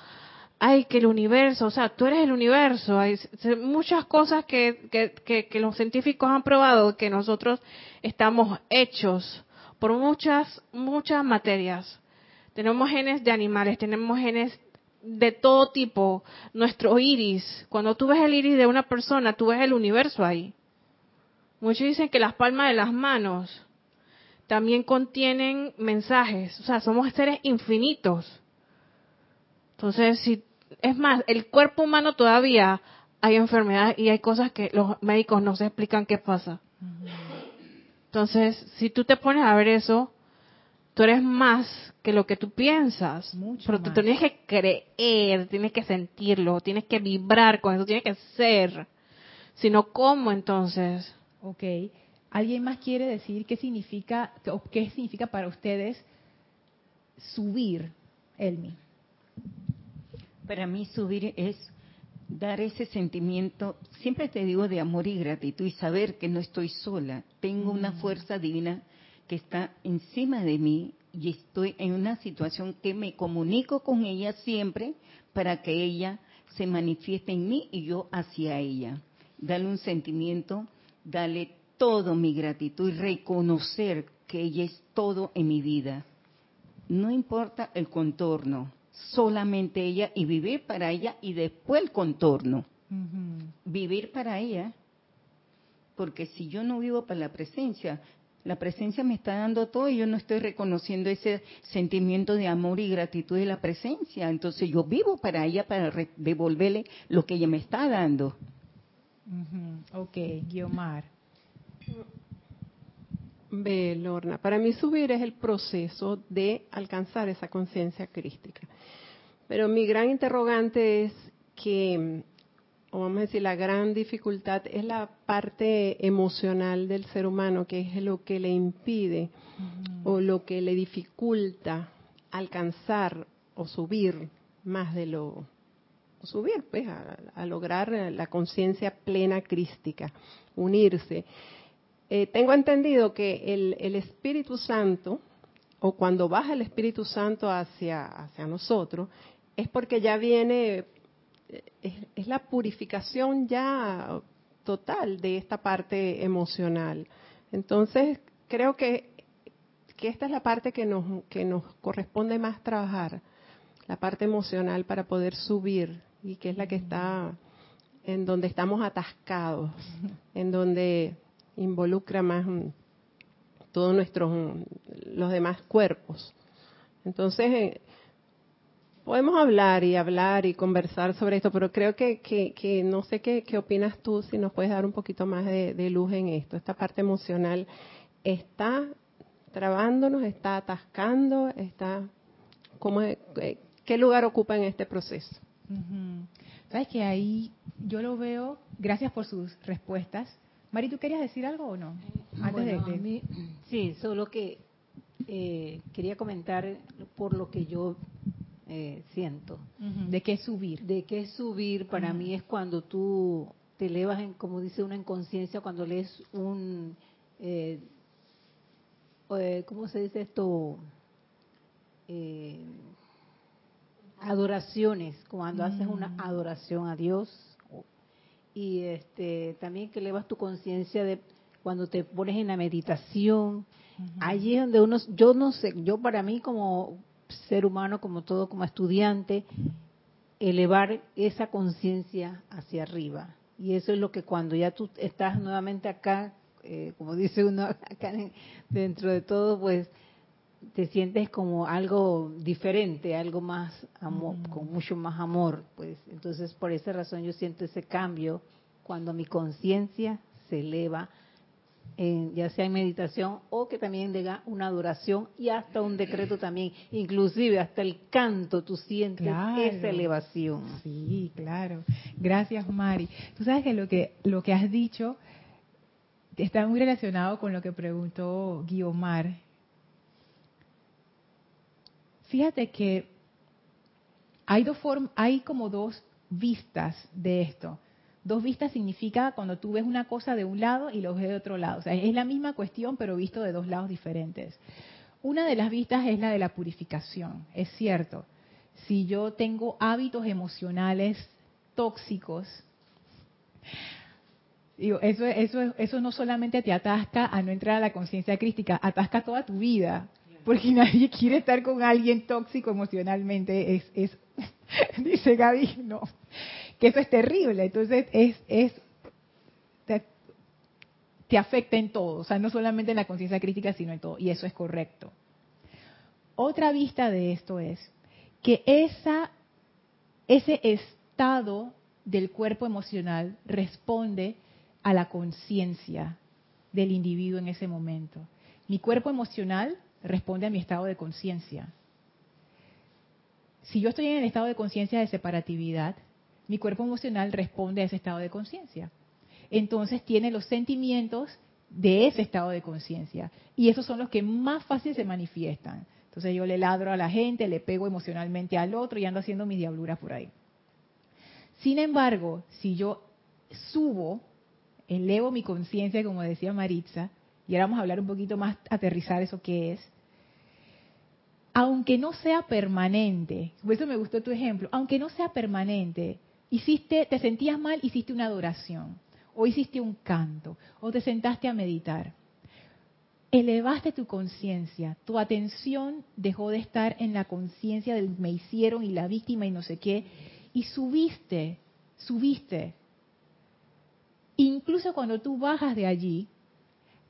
Ay, que el universo, o sea, tú eres el universo. Hay muchas cosas que, que, que, que los científicos han probado que nosotros estamos hechos por muchas, muchas materias. Tenemos genes de animales, tenemos genes de todo tipo. Nuestro iris, cuando tú ves el iris de una persona, tú ves el universo ahí. Muchos dicen que las palmas de las manos también contienen mensajes. O sea, somos seres infinitos. Entonces, si es más, el cuerpo humano todavía hay enfermedades y hay cosas que los médicos no se explican qué pasa. Entonces, si tú te pones a ver eso, tú eres más que lo que tú piensas.
Mucho
pero tú
más.
tienes que creer, tienes que sentirlo, tienes que vibrar con eso, tienes que ser. Si no, ¿cómo entonces?
Ok. ¿Alguien más quiere decir qué significa, o qué significa para ustedes subir, Elmi?
Para mí subir es dar ese sentimiento, siempre te digo, de amor y gratitud y saber que no estoy sola. Tengo una fuerza divina que está encima de mí y estoy en una situación que me comunico con ella siempre para que ella se manifieste en mí y yo hacia ella. Dale un sentimiento, dale todo mi gratitud y reconocer que ella es todo en mi vida. No importa el contorno, solamente ella y vivir para ella y después el contorno. Vivir para ella, porque si yo no vivo para la presencia, la presencia me está dando todo y yo no estoy reconociendo ese sentimiento de amor y gratitud de la presencia. Entonces yo vivo para ella para devolverle lo que ella me está dando.
Ujú. Ok, Guiomar.
Ve, Lorna, para mí subir es el proceso de alcanzar esa conciencia crística. Pero mi gran interrogante es que, o vamos a decir, la gran dificultad es la parte emocional del ser humano, que es lo que le impide o lo que le dificulta alcanzar o subir más de lo o subir pues a, a lograr la conciencia plena crística, unirse. Eh, tengo entendido que el, el Espíritu Santo, o cuando baja el Espíritu Santo hacia, hacia nosotros, es porque ya viene, es, es la purificación ya total de esta parte emocional. Entonces, creo que, que esta es la parte que nos, que nos corresponde más trabajar, la parte emocional para poder subir y que es la que está en donde estamos atascados, <laughs> en donde involucra más todos nuestros los demás cuerpos. Entonces, eh, podemos hablar y hablar y conversar sobre esto, pero creo que, que, no sé qué, qué, opinas tú, si nos puedes dar un poquito más de, luz en esto. Esta parte emocional está trabándonos, está atascando, está... ¿cómo, eh, ¿Qué lugar ocupa en este proceso?
Sabes que ahí yo lo veo, gracias por sus respuestas. Mari, ¿tú querías decir algo o no?
Antes de, sí, solo que eh, quería comentar por lo que yo eh, siento.
¿De qué subir?
De qué subir para mí es cuando tú te elevas, en, como dice una en conciencia, cuando lees un, eh, eh, ¿cómo se dice esto? adoraciones, cuando haces una mm. adoración a Dios. Y este también que elevas tu conciencia de cuando te pones en la meditación. Allí es donde uno, yo no sé, yo para mí como ser humano, como todo, como estudiante, elevar esa conciencia hacia arriba. Y eso es lo que cuando ya tú estás nuevamente acá, eh, como <laughs> dice uno acá dentro de todo, pues te sientes como algo diferente, algo más amor, con mucho más amor, pues entonces por esa razón yo siento ese cambio cuando mi conciencia se eleva ya sea en meditación o que también diga una adoración y hasta un decreto también, inclusive hasta el canto tú sientes esa elevación.
Sí, claro. Gracias, Mari. Tú sabes que lo que lo que has dicho está muy relacionado con lo que preguntó Guiomar. Fíjate que hay dos hay como dos vistas de esto. Dos vistas significa cuando tú ves una cosa de un lado y lo ves de otro lado. O sea, es la misma cuestión, pero visto de dos lados diferentes. Una de las vistas es la de la purificación. Es cierto, si yo tengo hábitos emocionales tóxicos, digo, eso, eso, eso no solamente te atasca a no entrar a la conciencia crítica, atasca toda tu vida. Porque <laughs> nadie quiere estar con alguien tóxico emocionalmente. Es, es <laughs> dice Gaby, no que eso es terrible. Entonces, es, es te, afecta en todo, o sea, no solamente en la conciencia crítica, sino en todo, y eso es correcto. Otra vista de esto es que esa, ese estado del cuerpo emocional responde a la conciencia del individuo en ese momento. Mi cuerpo emocional responde a mi estado de conciencia. Si yo estoy en el estado de conciencia de separatividad, mi cuerpo emocional responde a ese estado de conciencia. Entonces tiene los sentimientos de ese estado de conciencia. Y esos son los que más fácil se manifiestan. Entonces yo le ladro a la gente, le pego emocionalmente al otro y ando haciendo mis diabluras por ahí. Sin embargo, si yo subo, elevo mi conciencia, como decía Maritza, y ahora vamos a hablar un poquito más, aterrizar eso que es, aunque no sea permanente, por eso me gustó tu ejemplo, aunque no sea permanente, hiciste, te sentías mal, hiciste una adoración, o hiciste un canto, o te sentaste a meditar. Elevaste tu conciencia, tu atención dejó de estar en la conciencia del me hicieron y la víctima y no sé qué, y subiste, subiste. Incluso cuando tú bajas de allí,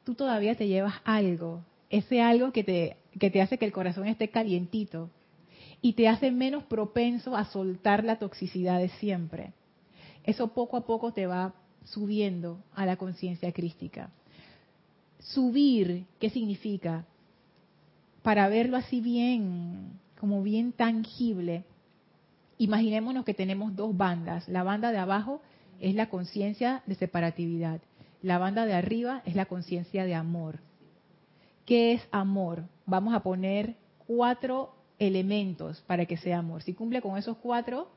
tú todavía te llevas algo, ese algo que te, que te hace que el corazón esté calientito, y te hace menos propenso a soltar la toxicidad de siempre. Eso poco a poco te va subiendo a la conciencia crística. Subir, ¿qué significa? Para verlo así bien, como bien tangible, imaginémonos que tenemos dos bandas. La banda de abajo es la conciencia de separatividad. La banda de arriba es la conciencia de amor. ¿Qué es amor? Vamos a poner cuatro elementos para que sea amor. Si cumple con esos cuatro,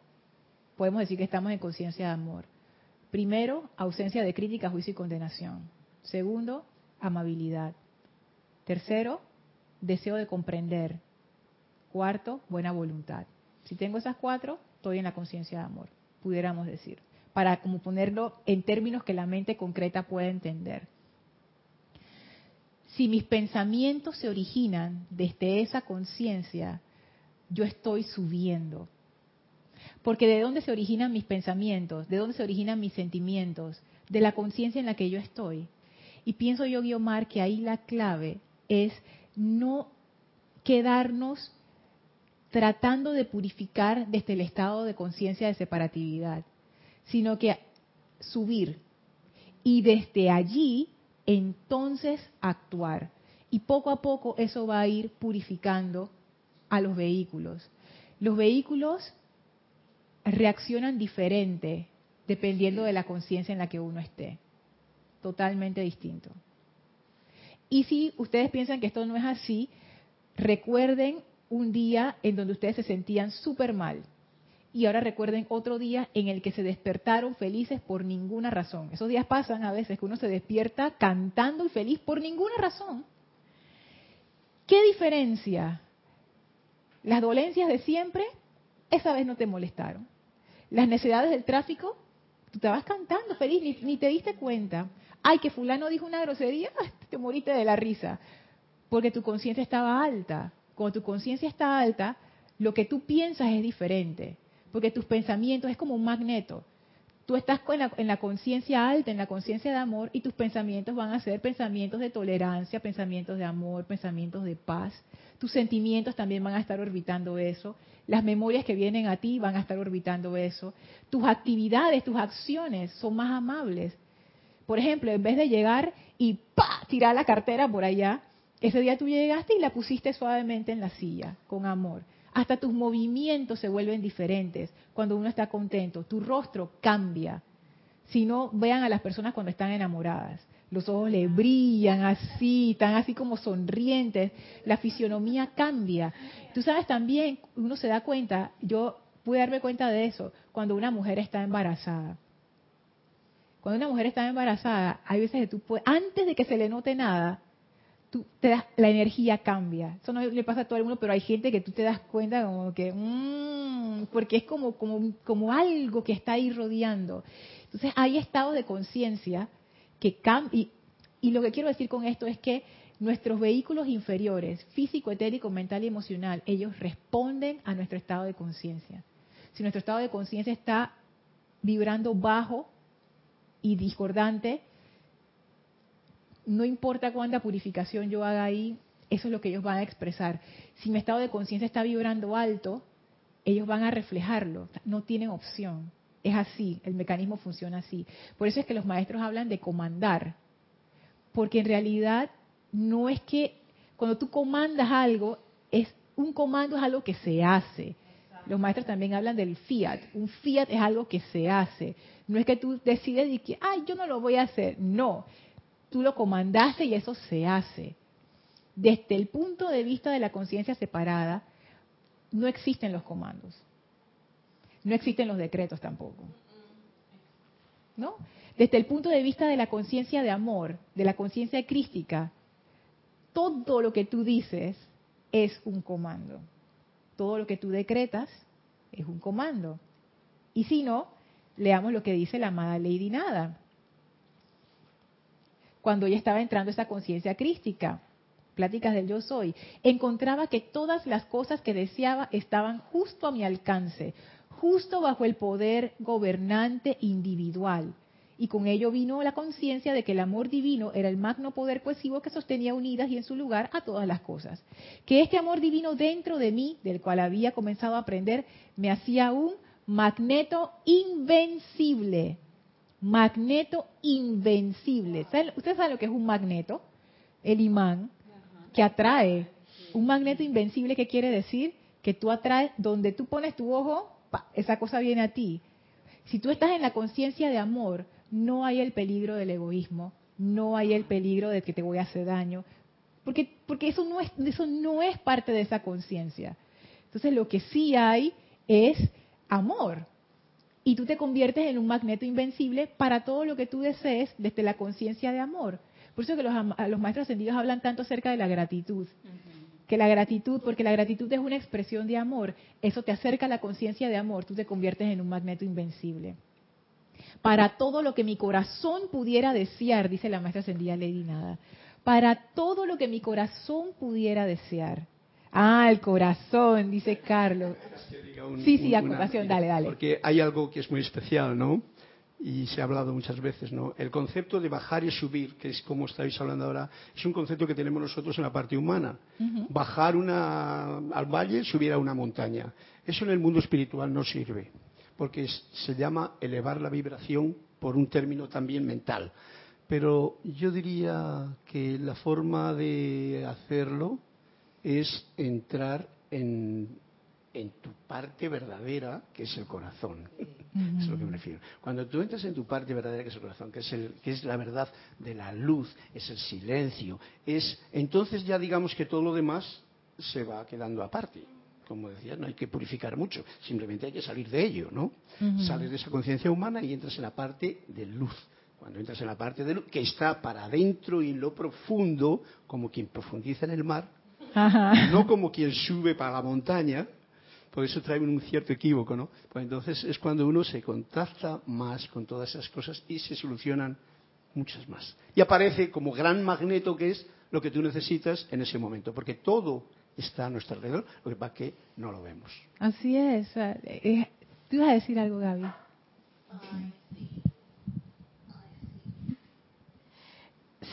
podemos decir que estamos en conciencia de amor. Primero, ausencia de crítica, juicio y condenación. Segundo, amabilidad. Tercero, deseo de comprender. Cuarto, buena voluntad. Si tengo esas cuatro, estoy en la conciencia de amor, pudiéramos decir, para como ponerlo en términos que la mente concreta pueda entender. si mis pensamientos se originan desde esa conciencia, yo estoy subiendo. Porque de dónde se originan mis pensamientos, de dónde se originan mis sentimientos, de la conciencia en la que yo estoy. Y pienso yo, Guiomar, que ahí la clave es no quedarnos tratando de purificar desde el estado de conciencia de separatividad, sino que subir y desde allí entonces actuar. Y poco a poco eso va a ir purificando a los vehículos. Los vehículos reaccionan diferente dependiendo de la conciencia en la que uno esté. Totalmente distinto. Y si ustedes piensan que esto no es así, recuerden un día en donde ustedes se sentían súper mal. Y ahora recuerden otro día en el que se despertaron felices por ninguna razón. Esos días pasan a veces que uno se despierta cantando y feliz por ninguna razón. ¿Qué diferencia? Las dolencias de siempre, esa vez no te molestaron. Las necesidades del tráfico, tú estabas cantando feliz, ni, ni te diste cuenta. Ay, que fulano dijo una grosería, <laughs> te moriste de la risa. Porque tu conciencia estaba alta. Cuando tu conciencia está alta, lo que tú piensas es diferente. Porque tus pensamientos es como un magneto. Tú estás en la, conciencia alta, en la conciencia de amor, y tus pensamientos van a ser pensamientos de tolerancia, pensamientos de amor, pensamientos de paz. Tus sentimientos también van a estar orbitando eso. Las memorias que vienen a ti van a estar orbitando eso. Tus actividades, tus acciones son más amables. Por ejemplo, en vez de llegar y ¡pa! tirar la cartera por allá, ese día tú llegaste y la pusiste suavemente en la silla, con amor. Hasta tus movimientos se vuelven diferentes cuando uno está contento. Tu rostro cambia. Si no, vean a las personas cuando están enamoradas. Los ojos le brillan así, están así como sonrientes. La fisionomía cambia. Tú sabes también, uno se da cuenta, yo pude darme cuenta de eso, cuando una mujer está embarazada. Cuando una mujer está embarazada, hay veces que tú puedes, antes de que se le note nada, te das, la energía cambia. Eso no le pasa a todo el mundo, pero hay gente que tú te das cuenta como que, mmm, porque es como, como, como algo que está ahí rodeando. Entonces hay estados de conciencia que cambian. Y, lo que quiero decir con esto es que nuestros vehículos inferiores, físico, etérico, mental y emocional, ellos responden a nuestro estado de conciencia. Si nuestro estado de conciencia está vibrando bajo y discordante, no importa cuánta purificación yo haga ahí, eso es lo que ellos van a expresar. Si mi estado de conciencia está vibrando alto, ellos van a reflejarlo, no tienen opción. Es así, el mecanismo funciona así. Por eso es que los maestros hablan de comandar, porque en realidad no es que cuando tú comandas algo, es un comando es algo que se hace. Los maestros también hablan del fiat. Un fiat es algo que se hace. No es que tú decides y que, ay, yo no lo voy a hacer. No, tú lo comandaste y eso se hace. Desde el punto de vista de la conciencia separada, no existen los comandos. No existen los decretos tampoco. ¿No? Desde el punto de vista de la conciencia de amor, de la conciencia crística, todo lo que tú dices es un comando. Todo lo que tú decretas es un comando. Y si no, leamos lo que dice la amada Lady Nada cuando ella estaba entrando esa conciencia crística, pláticas del yo soy, encontraba que todas las cosas que deseaba estaban justo a mi alcance, justo bajo el poder gobernante individual. Y con ello vino la conciencia de que el amor divino era el magno poder cohesivo que sostenía unidas y en su lugar a todas las cosas. Que este amor divino dentro de mí, del cual había comenzado a aprender, me hacía un magneto invencible magneto invencible. ¿Ustedes saben lo que es un magneto? El imán que atrae. Un magneto invencible, ¿qué quiere decir? Que tú atraes, donde tú pones tu ojo, esa cosa viene a ti. Si tú estás en la conciencia de amor, no hay el peligro del egoísmo, no hay el peligro de que te voy a hacer daño, porque, porque eso, no es, eso no es parte de esa conciencia. Entonces lo que sí hay es amor y tú te conviertes en un magneto invencible para todo lo que tú desees desde la conciencia de amor. Por eso que los, los, maestros ascendidos hablan tanto acerca de la gratitud. Que la gratitud, porque la gratitud es una expresión de amor, eso te acerca a la conciencia de amor, tú te conviertes en un magneto invencible. Para todo lo que mi corazón pudiera desear, dice la maestra ascendida Lady Nada, para todo lo que mi corazón pudiera desear. Ah, el corazón, dice Carlos.
Un-
Sí, sí, a compasión, dale, dale.
Porque hay algo que es muy especial, ¿no? Y se ha hablado muchas veces, ¿no? El concepto de bajar y subir, que es como estáis hablando ahora, es un concepto que tenemos nosotros en la parte humana. Bajar una, al valle, subir a una montaña. Eso en el mundo espiritual no sirve, porque es- se llama elevar la vibración por un término también mental. Pero yo diría que la forma de hacerlo es entrar en, en tu parte verdadera, que es el corazón. Es lo que me refiero. Cuando tú entras en tu parte verdadera, que es el corazón, que es, el, que es la verdad de la luz, es el silencio, es entonces ya digamos que todo lo demás se va quedando aparte. Como decía, no hay que purificar mucho, simplemente hay que salir de ello, ¿no? Sales de esa conciencia humana y entras en la parte de luz. Cuando entras en la parte de luz, que está para adentro y en lo profundo, como quien profundiza en el mar,
Ajá. <laughs>
no como quien sube para la montaña, por eso trae un cierto equívoco, ¿no? Pues entonces es cuando uno se contacta más con todas esas cosas y se solucionan muchas más. Y aparece como gran magneto que es lo que tú necesitas en ese momento, porque todo está a nuestro alrededor, lo que pasa es que no lo vemos.
Así es. eh, Tú ibas a decir algo, Gaby.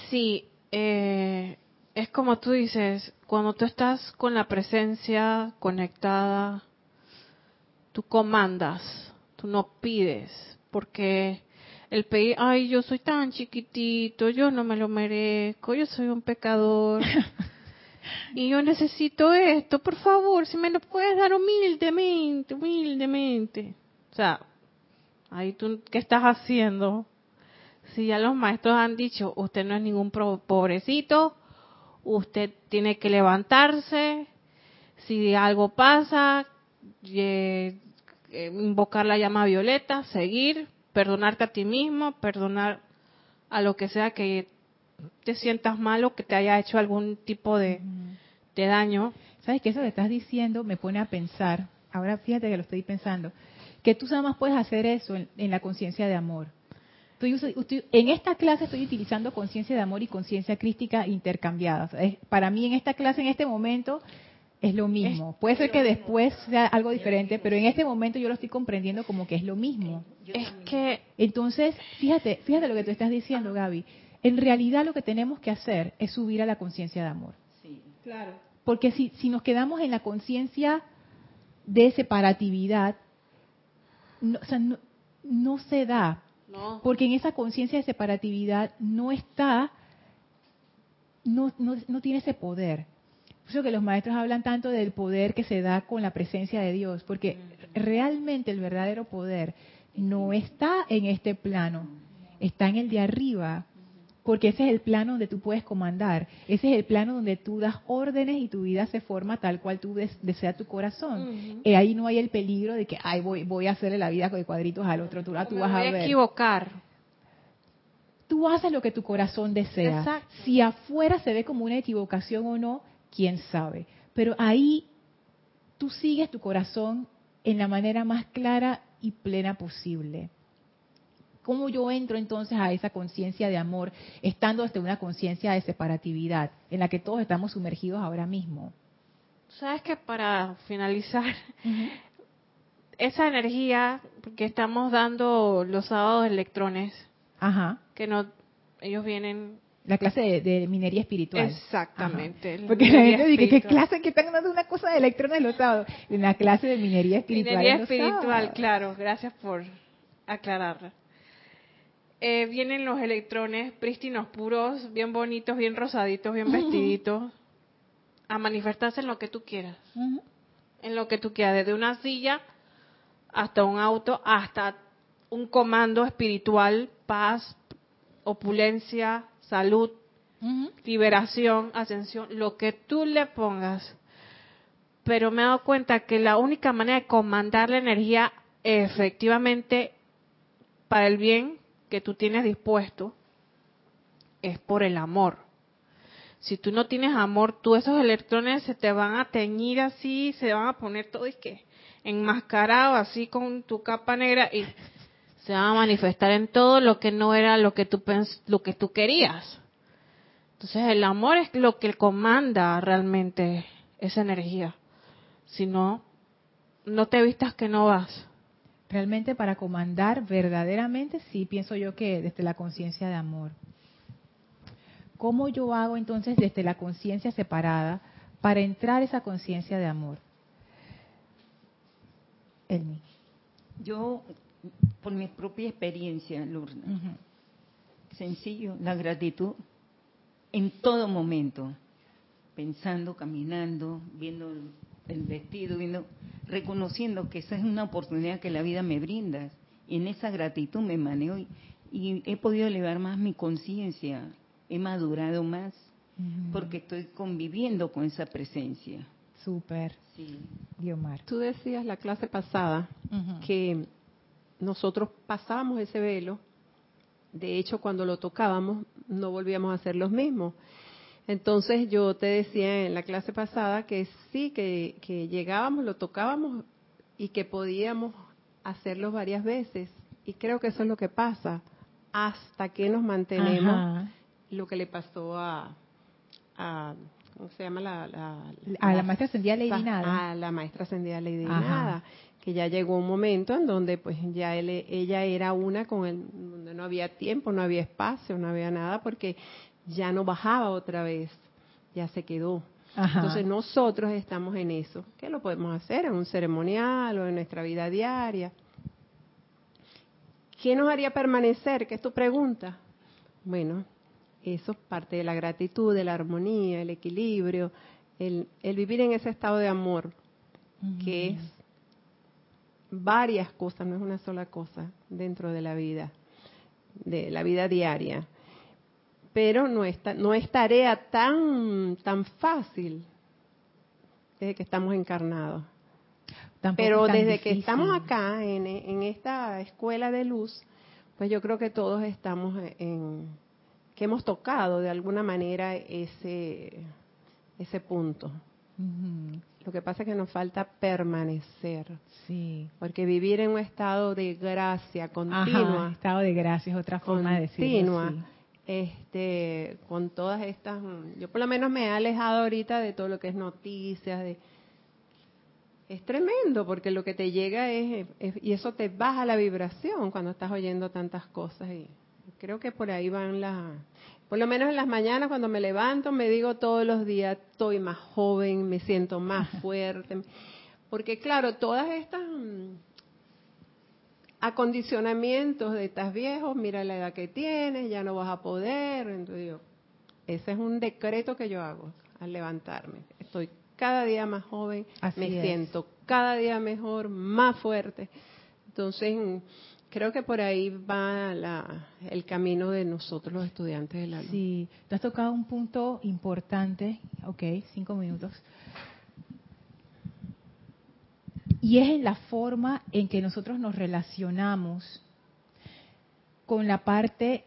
Sí, eh, es como tú dices, cuando tú estás con la presencia conectada, tú comandas, tú no pides, porque el pedir, ay, yo soy tan chiquitito, yo no me lo merezco, yo soy un pecador. <laughs> Y yo necesito esto, por favor, si me lo puedes dar humildemente, humildemente. O sea, ahí tú, ¿qué estás haciendo? Si ya los maestros han dicho, usted no es ningún pobrecito, usted tiene que levantarse, si algo pasa, eh, invocar la llama violeta, seguir, perdonarte a ti mismo, perdonar a lo que sea que te sientas mal o que te haya hecho algún tipo de, de daño.
¿Sabes que Eso que estás diciendo me pone a pensar. Ahora fíjate que lo estoy pensando. Que tú nada más puedes hacer eso en, en la conciencia de amor. Estoy en esta clase estoy utilizando conciencia de amor y conciencia crística intercambiadas. Es- para mí en esta clase, en este momento, es lo mismo. Puede ser que después sea algo diferente, pero en este momento yo lo estoy comprendiendo como que es lo mismo.
Es que
Entonces, fíjate, fíjate lo que tú estás diciendo, Gaby. En realidad lo que tenemos que hacer es subir a la conciencia de amor.
Claro.
Porque si, si nos quedamos en la conciencia de separatividad, no, o sea, no, no se da.
No,
Porque en esa conciencia de separatividad no está, no, no, no tiene ese poder. Por eso que los maestros hablan tanto del poder que se da con la presencia de Dios, porque realmente el verdadero poder no está en este plano, está en el de arriba, porque ese es el plano donde tú puedes comandar, ese es el plano donde tú das órdenes y tu vida se forma tal cual tú des- desea tu corazón. Y ahí no hay el peligro de que, ay, voy, voy a hacerle la vida de cuadritos al otro, tú, la- tú
me
vas
voy
a
a
ver.
equivocar.
Tú haces lo que tu corazón desea.
Exacto.
Si afuera se ve como una equivocación o no, quién sabe. Pero ahí tú sigues tu corazón en la manera más clara y plena posible. ¿Cómo yo entro entonces a esa conciencia de amor, estando hasta una conciencia de separatividad, en la que todos estamos sumergidos ahora mismo?
Sabes que para finalizar, <laughs> esa energía que estamos dando los sábados electrones,
Ajá.
que no, ellos vienen
La clase de, de minería espiritual.
exactamente.
Ajá. Porque la gente dice, ¿qué clase que están dando una cosa de electrones los sábados? En la clase de minería espiritual.
Minería espiritual, claro, gracias por aclararla. Eh, vienen los electrones prístinos, puros, bien bonitos, bien rosaditos, bien vestiditos, a manifestarse en lo que tú quieras, en lo que tú quieras, desde una silla hasta un auto, hasta un comando espiritual, paz, opulencia, salud, liberación, ascensión, lo que tú le pongas. Pero me he dado cuenta que la única manera de comandar la energía efectivamente para el bien que tú tienes dispuesto es por el amor. Si tú no tienes amor, tú esos electrones se te van a teñir así, se van a poner todo y que enmascarado así con tu capa negra y se van a manifestar en todo lo que no era lo que tú pens- lo que tú querías. Entonces el amor es lo que comanda realmente esa energía. Si no, no te vistas que no vas.
Realmente para comandar verdaderamente, sí, pienso yo que desde la conciencia de amor. ¿Cómo yo hago entonces desde la conciencia separada para entrar esa conciencia de amor? Elmi.
Yo, por mi propia experiencia, Lourdes, sencillo, la gratitud en todo momento, pensando, caminando, viendo el vestido, viendo, reconociendo que esa es una oportunidad que la vida me brinda. Y en esa gratitud me manejo y, y he podido elevar más mi conciencia, he madurado más, porque estoy conviviendo con esa presencia.
Súper.
Sí.
Guiomar.
Tú decías la clase pasada que nosotros pasábamos ese velo, de hecho cuando lo tocábamos no volvíamos a ser los mismos. Entonces yo te decía en la clase pasada que sí, que, que llegábamos, lo tocábamos y que podíamos hacerlo varias veces. Y creo que eso es lo que pasa hasta que nos mantenemos
Ajá.
lo que le pasó a, a ¿cómo se llama la, la,
A la maestra ascendida Lady Nada.
A la maestra ascendida Lady
Ajá.
Nada, que ya llegó un momento en donde pues ya él, ella era una con el, donde no había tiempo, no había espacio, no había nada, porque ya no bajaba otra vez, ya se quedó.
Ajá.
Entonces nosotros estamos en eso. ¿Qué lo podemos hacer? En un ceremonial o en nuestra vida diaria. ¿Qué nos haría permanecer? ¿Qué es tu pregunta? Bueno, eso es parte de la gratitud, de la armonía, el equilibrio, el, el vivir en ese estado de amor, que es varias cosas, no es una sola cosa dentro de la vida, de la vida diaria. Pero no es, no es tarea tan, tan fácil desde que estamos encarnados.
Tampoco
Pero
es
desde que estamos acá, en, en esta escuela de luz, pues yo creo que todos estamos en, que hemos tocado de alguna manera ese, ese punto. Lo que pasa es que nos falta permanecer,
Sí.
porque vivir en un estado de gracia
Ajá,
continua,
estado de gracia es otra forma de decirlo.
continua. Este, con todas estas, mm, yo por lo menos me he alejado ahorita de todo lo que es noticias, de es tremendo porque lo que te llega es, es- y eso te baja la vibración cuando estás oyendo tantas cosas y creo que por ahí van las por lo menos en las mañanas cuando me levanto me digo todos los días estoy más joven me siento más <laughs> fuerte porque claro todas estas mm, acondicionamientos de estás viejo mira la edad que tienes ya no vas a poder entonces yo ese es un decreto que yo hago al levantarme estoy cada día más joven
Así
me
es.
siento cada día mejor, más fuerte. Entonces, creo que por ahí va la- el camino de nosotros los estudiantes de la luz.
Sí, tú has tocado un punto importante, ok, cinco minutos, y es en la forma en que nosotros nos relacionamos con la parte,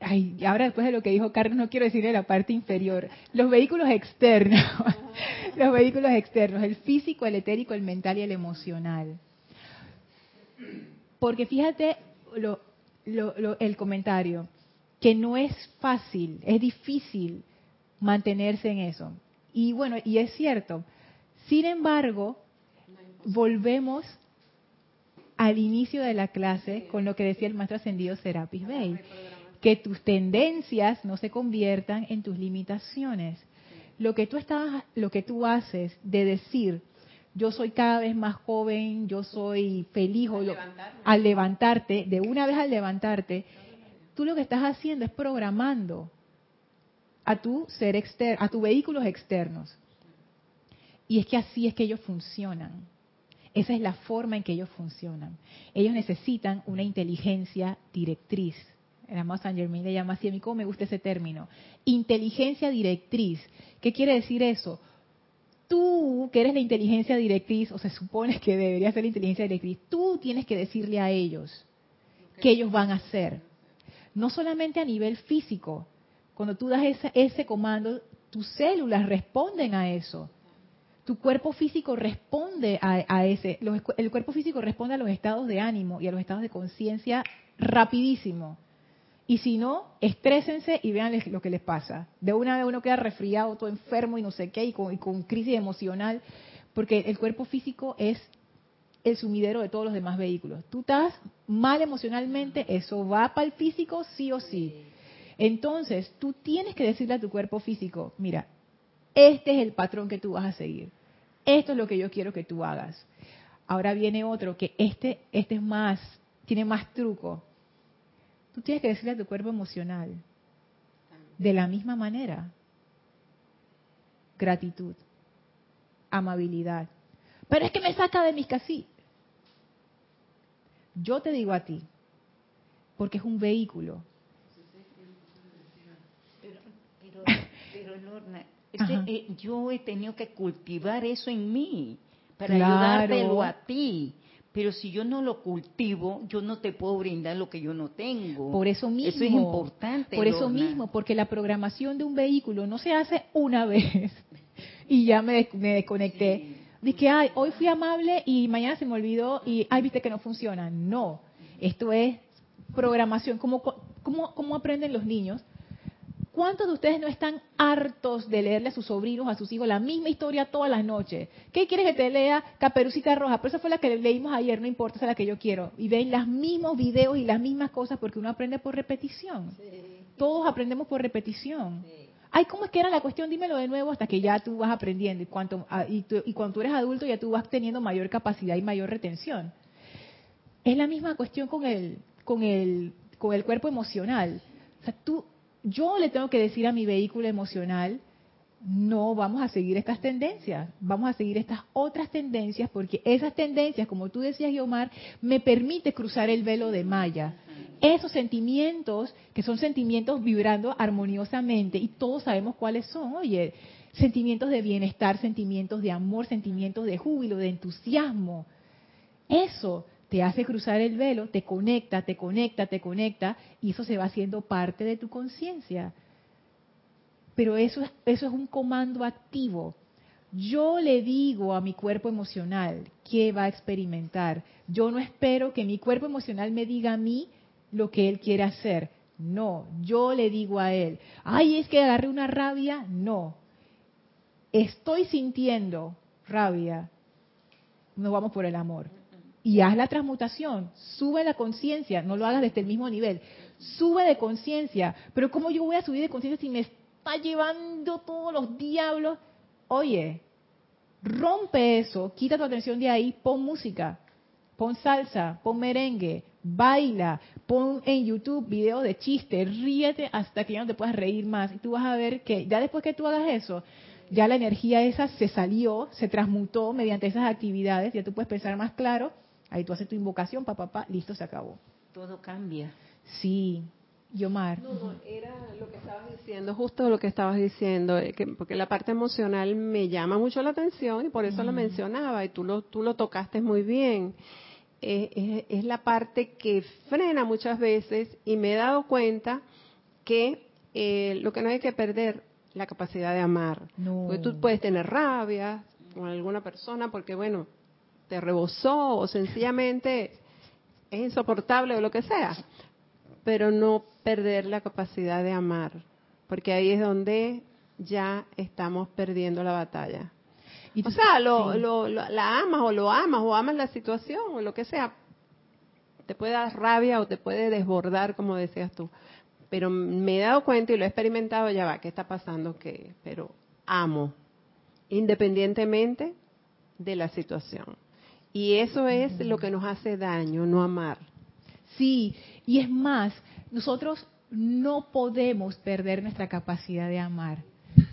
ay, ahora después de lo que dijo Carlos, no quiero decirle la parte inferior, los vehículos externos, <laughs> los vehículos externos, el físico, el etérico, el mental y el emocional. Porque fíjate lo, lo- lo- el comentario, que no es fácil, es difícil mantenerse en eso. Y bueno, y es cierto. Sin embargo, volvemos al inicio de la clase con lo que decía el maestro ascendido Serapis Bey, que tus tendencias no se conviertan en tus limitaciones. Lo que tú estás, lo que tú haces de decir, yo soy cada vez más joven, yo soy feliz, lo- al levantarte, de una vez al levantarte, tú lo que estás haciendo es programando a tu ser externo, a tus vehículos externos. Y es que así es que ellos funcionan. Esa es la forma en que ellos funcionan. Ellos necesitan una inteligencia directriz. El amado Saint Germain le llama así, a mí cómo me gusta ese término. Inteligencia directriz. ¿Qué quiere decir eso? Tú, que eres la inteligencia directriz, o se supone que debería ser la inteligencia directriz, tú tienes que decirle a ellos qué ellos van a hacer. No solamente a nivel físico. Cuando tú das ese comando, tus células responden a eso tu cuerpo físico responde a, a ese, los- el cuerpo físico responde a los estados de ánimo y a los estados de conciencia rapidísimo. Y si no, estrésense y vean lo que les pasa. De una vez uno queda resfriado, todo enfermo y no sé qué, y con, y con crisis emocional, porque el cuerpo físico es el sumidero de todos los demás vehículos. Tú estás mal emocionalmente, eso va para el físico sí o sí. Entonces, tú tienes que decirle a tu cuerpo físico, mira, este es el patrón que tú vas a seguir. Esto es lo que yo quiero que tú hagas. Ahora viene otro que este este es más tiene más truco. Tú tienes que decirle a tu cuerpo emocional de la misma manera. Gratitud, amabilidad. Pero es que me saca de mis casillas. Yo te digo a ti, porque es un vehículo.
Pero, pero, pero Lorna, eh, yo he tenido que cultivar eso en mí para ayudártelo a ti. Pero si yo no lo cultivo, yo no te puedo brindar lo que yo no tengo.
Por eso mismo.
Eso es importante.
Por eso mismo, porque la programación de un vehículo no se hace una <laughs> vez y ya me, me desconecté. Dije, ay, hoy fui amable y mañana se me olvidó y, ay, viste que no funciona. No, esto es programación. ¿Cómo, cómo, cómo aprenden los niños? ¿Cuántos de ustedes no están hartos de leerle a sus sobrinos, a sus hijos, la misma historia todas las noches? ¿Qué quieres que te lea? Caperucita Roja. Pero esa fue la que leímos ayer, no importa, esa es la que yo quiero. Y ven los mismos videos y las mismas cosas porque uno aprende por repetición. Todos aprendemos por repetición. Ay, ¿cómo es que era la cuestión? Dímelo de nuevo hasta que ya tú vas aprendiendo. Y, cuanto, ah, y, y cuando tú eres adulto ya tú vas teniendo mayor capacidad y mayor retención. Es la misma cuestión con el, con el, con el cuerpo emocional. O sea, tú, yo le tengo que decir a mi vehículo emocional, no vamos a seguir estas tendencias, vamos a seguir estas otras tendencias porque esas tendencias, como tú decías, Guiomar, me permite cruzar el velo de Maya. Esos sentimientos, que son sentimientos vibrando armoniosamente, y todos sabemos cuáles son, oye, sentimientos de bienestar, sentimientos de amor, sentimientos de júbilo, de entusiasmo. Eso te hace cruzar el velo, te conecta, te conecta, te conecta, y eso se va haciendo parte de tu conciencia. Pero eso, eso es un comando activo. Yo le digo a mi cuerpo emocional qué va a experimentar. Yo no espero que mi cuerpo emocional me diga a mí lo que él quiere hacer. No, yo le digo a él, ay, es que agarré una rabia. No, estoy sintiendo rabia. Nos vamos por el amor. Y haz la transmutación, sube la conciencia, no lo hagas desde el mismo nivel, sube de conciencia. Pero ¿cómo yo voy a subir de conciencia si me está llevando todos los diablos? Oye, rompe eso, quita tu atención de ahí, pon música, pon salsa, pon merengue, baila, pon en YouTube videos de chistes, ríete hasta que ya no te puedas reír más. Y tú vas a ver que ya después que tú hagas eso, ya la energía esa se salió, se transmutó mediante esas actividades, ya tú puedes pensar más claro, ahí tú haces tu invocación, papá, papá, listo, se acabó.
Todo cambia.
Sí, Yomar.
No, no, era lo que estabas diciendo, justo lo que estabas diciendo, eh, que, porque la parte emocional me llama mucho la atención y por eso lo mencionaba y tú lo, tú lo tocaste muy bien. Eh, es, la parte que frena muchas veces y me he dado cuenta que eh, lo que no hay que perder la capacidad de amar. Porque tú puedes tener rabia con alguna persona porque, bueno, te rebosó o sencillamente es insoportable o lo que sea pero no perder la capacidad de amar, porque ahí es donde ya estamos perdiendo la batalla. o sea, lo, la amas o lo amas o amas la situación o lo que sea. Te puede dar rabia o te puede desbordar, como decías tú. Pero me he dado cuenta y lo he experimentado, ya va, ¿qué está pasando? que Pero amo, independientemente de la situación. Y eso es lo que nos hace daño, no amar.
Sí, y es más, nosotros no podemos perder nuestra capacidad de amar,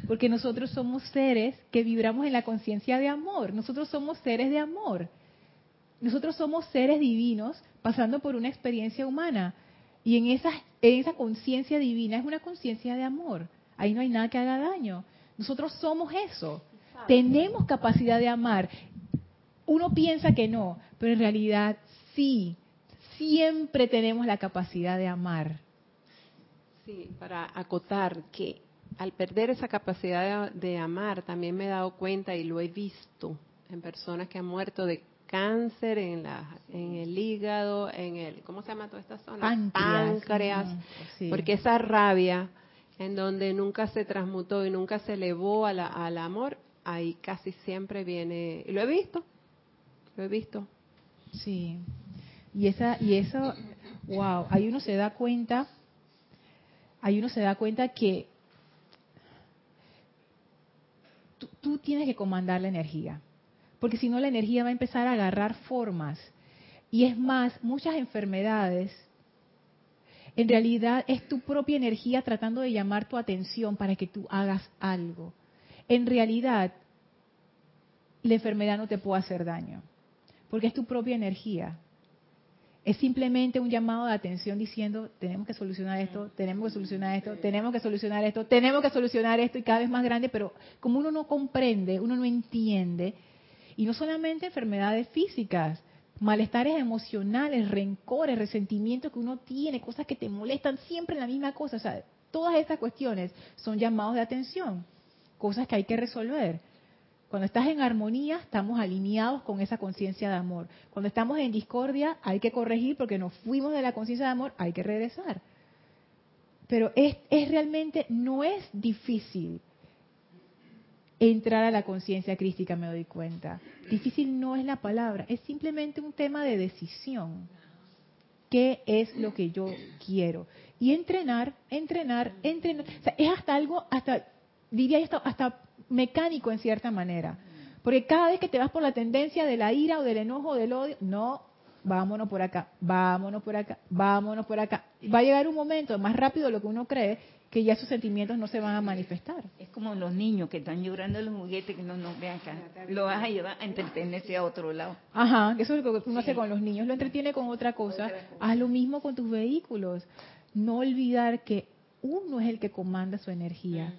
porque nosotros somos seres que vibramos en la conciencia de amor, nosotros somos seres de amor, nosotros somos seres divinos pasando por una experiencia humana, y en esa, en esa conciencia divina es una conciencia de amor, ahí no hay nada que haga daño, nosotros somos eso, tenemos capacidad de amar, uno piensa que no, pero en realidad sí, siempre tenemos la capacidad de amar.
Sí, para acotar que al perder esa capacidad de, amar, también me he dado cuenta y lo he visto en personas que han muerto de cáncer, en, la, en el hígado, en el, ¿cómo se llama toda esta zona?
Páncreas. Sí.
Porque esa rabia en donde nunca se transmutó y nunca se elevó a la- al amor, ahí casi siempre viene, y lo he visto, he visto.
Sí. Y esa y eso wow, ahí uno se da cuenta ahí uno se da cuenta que tú, tú tienes que comandar la energía. Porque si no la energía va a empezar a agarrar formas. Y es más, muchas enfermedades en realidad es tu propia energía tratando de llamar tu atención para que tú hagas algo. En realidad, la enfermedad no te puede hacer daño, porque es tu propia energía. Es simplemente un llamado de atención diciendo, tenemos que solucionar esto, tenemos que solucionar esto, tenemos que solucionar esto, tenemos que solucionar esto y cada vez más grande, pero como uno no comprende, uno no entiende, y no solamente enfermedades físicas, malestares emocionales, rencores, resentimientos que uno tiene, cosas que te molestan siempre en la misma cosa, o sea, todas estas cuestiones son llamados de atención, cosas que hay que resolver. Cuando estás en armonía, estamos alineados con esa conciencia de amor. Cuando estamos en discordia, hay que corregir porque nos fuimos de la conciencia de amor, hay que regresar. Pero es, es realmente, no es difícil entrar a la conciencia crística, me doy cuenta. Difícil no es la palabra, es simplemente un tema de decisión. ¿Qué es lo que yo quiero? Y entrenar, entrenar, entrenar. Es hasta algo, hasta, diría hasta, hasta mecánico en cierta manera. Porque cada vez que te vas por la tendencia de la ira o del enojo o del odio, no, vámonos por acá, vámonos por acá, vámonos por acá. Va a llegar un momento, más rápido de lo que uno cree, que ya esos sentimientos no se van a manifestar.
Es como los niños que están llorando los juguetes que no nos vean acá. Lo vas a llevar a entretenerse a otro lado.
Ajá, eso es lo que uno hace con los niños, lo entretiene con otra cosa. Haz lo mismo con tus vehículos. No olvidar que uno es el que comanda su energía,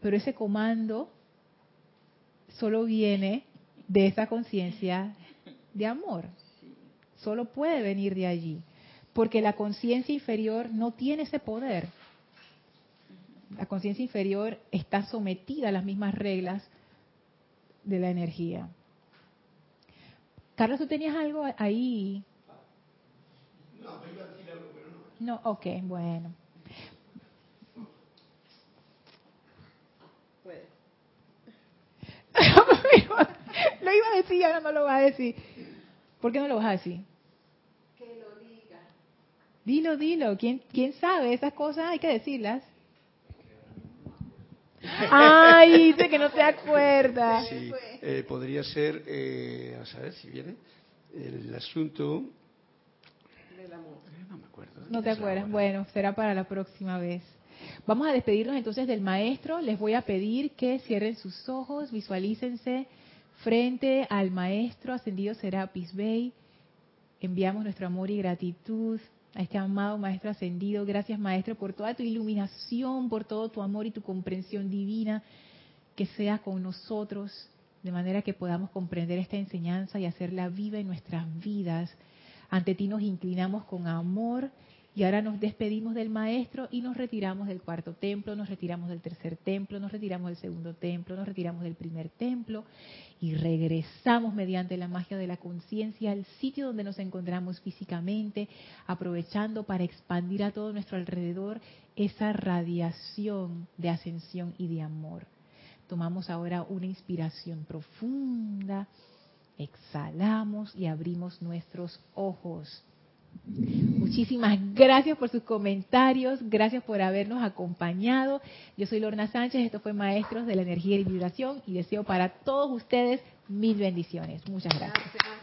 pero ese comando solo viene de esa conciencia de amor. Solo puede venir de allí, porque la conciencia inferior no tiene ese poder. La conciencia inferior está sometida a las mismas reglas de la energía. Carlos, ¿tú tenías algo ahí? No, ok, bueno. <laughs> lo iba a decir, ahora no lo va a decir. ¿Por qué no lo vas a decir? Que lo diga. Dilo, dilo. ¿Quién, quién sabe? Esas cosas hay que decirlas. Ay, dice que no se acuerda.
Sí, eh, podría ser, eh, a saber si viene, el asunto... Eh, No me acuerdo.
No te acuerdas. Bueno, será para la próxima vez. Vamos a despedirnos entonces del maestro. Les voy a pedir que cierren sus ojos, visualícense frente al maestro ascendido Serapis Bey. Enviamos nuestro amor y gratitud a este amado maestro ascendido. Gracias maestro por toda tu iluminación, por todo tu amor y tu comprensión divina. Que sea con nosotros de manera que podamos comprender esta enseñanza y hacerla viva en nuestras vidas. Ante ti nos inclinamos con amor y ahora nos despedimos del maestro y nos retiramos del cuarto templo, nos retiramos del tercer templo, nos retiramos del segundo templo, nos retiramos del primer templo y regresamos mediante la magia de la conciencia al sitio donde nos encontramos físicamente, aprovechando para expandir a todo nuestro alrededor esa radiación de ascensión y de amor. Tomamos ahora una inspiración profunda, exhalamos y abrimos nuestros ojos. Muchísimas gracias por sus comentarios, gracias por habernos acompañado. Yo soy Lorna Sánchez, esto fue Maestros de la Energía y Vibración y deseo para todos ustedes mil bendiciones. Muchas gracias.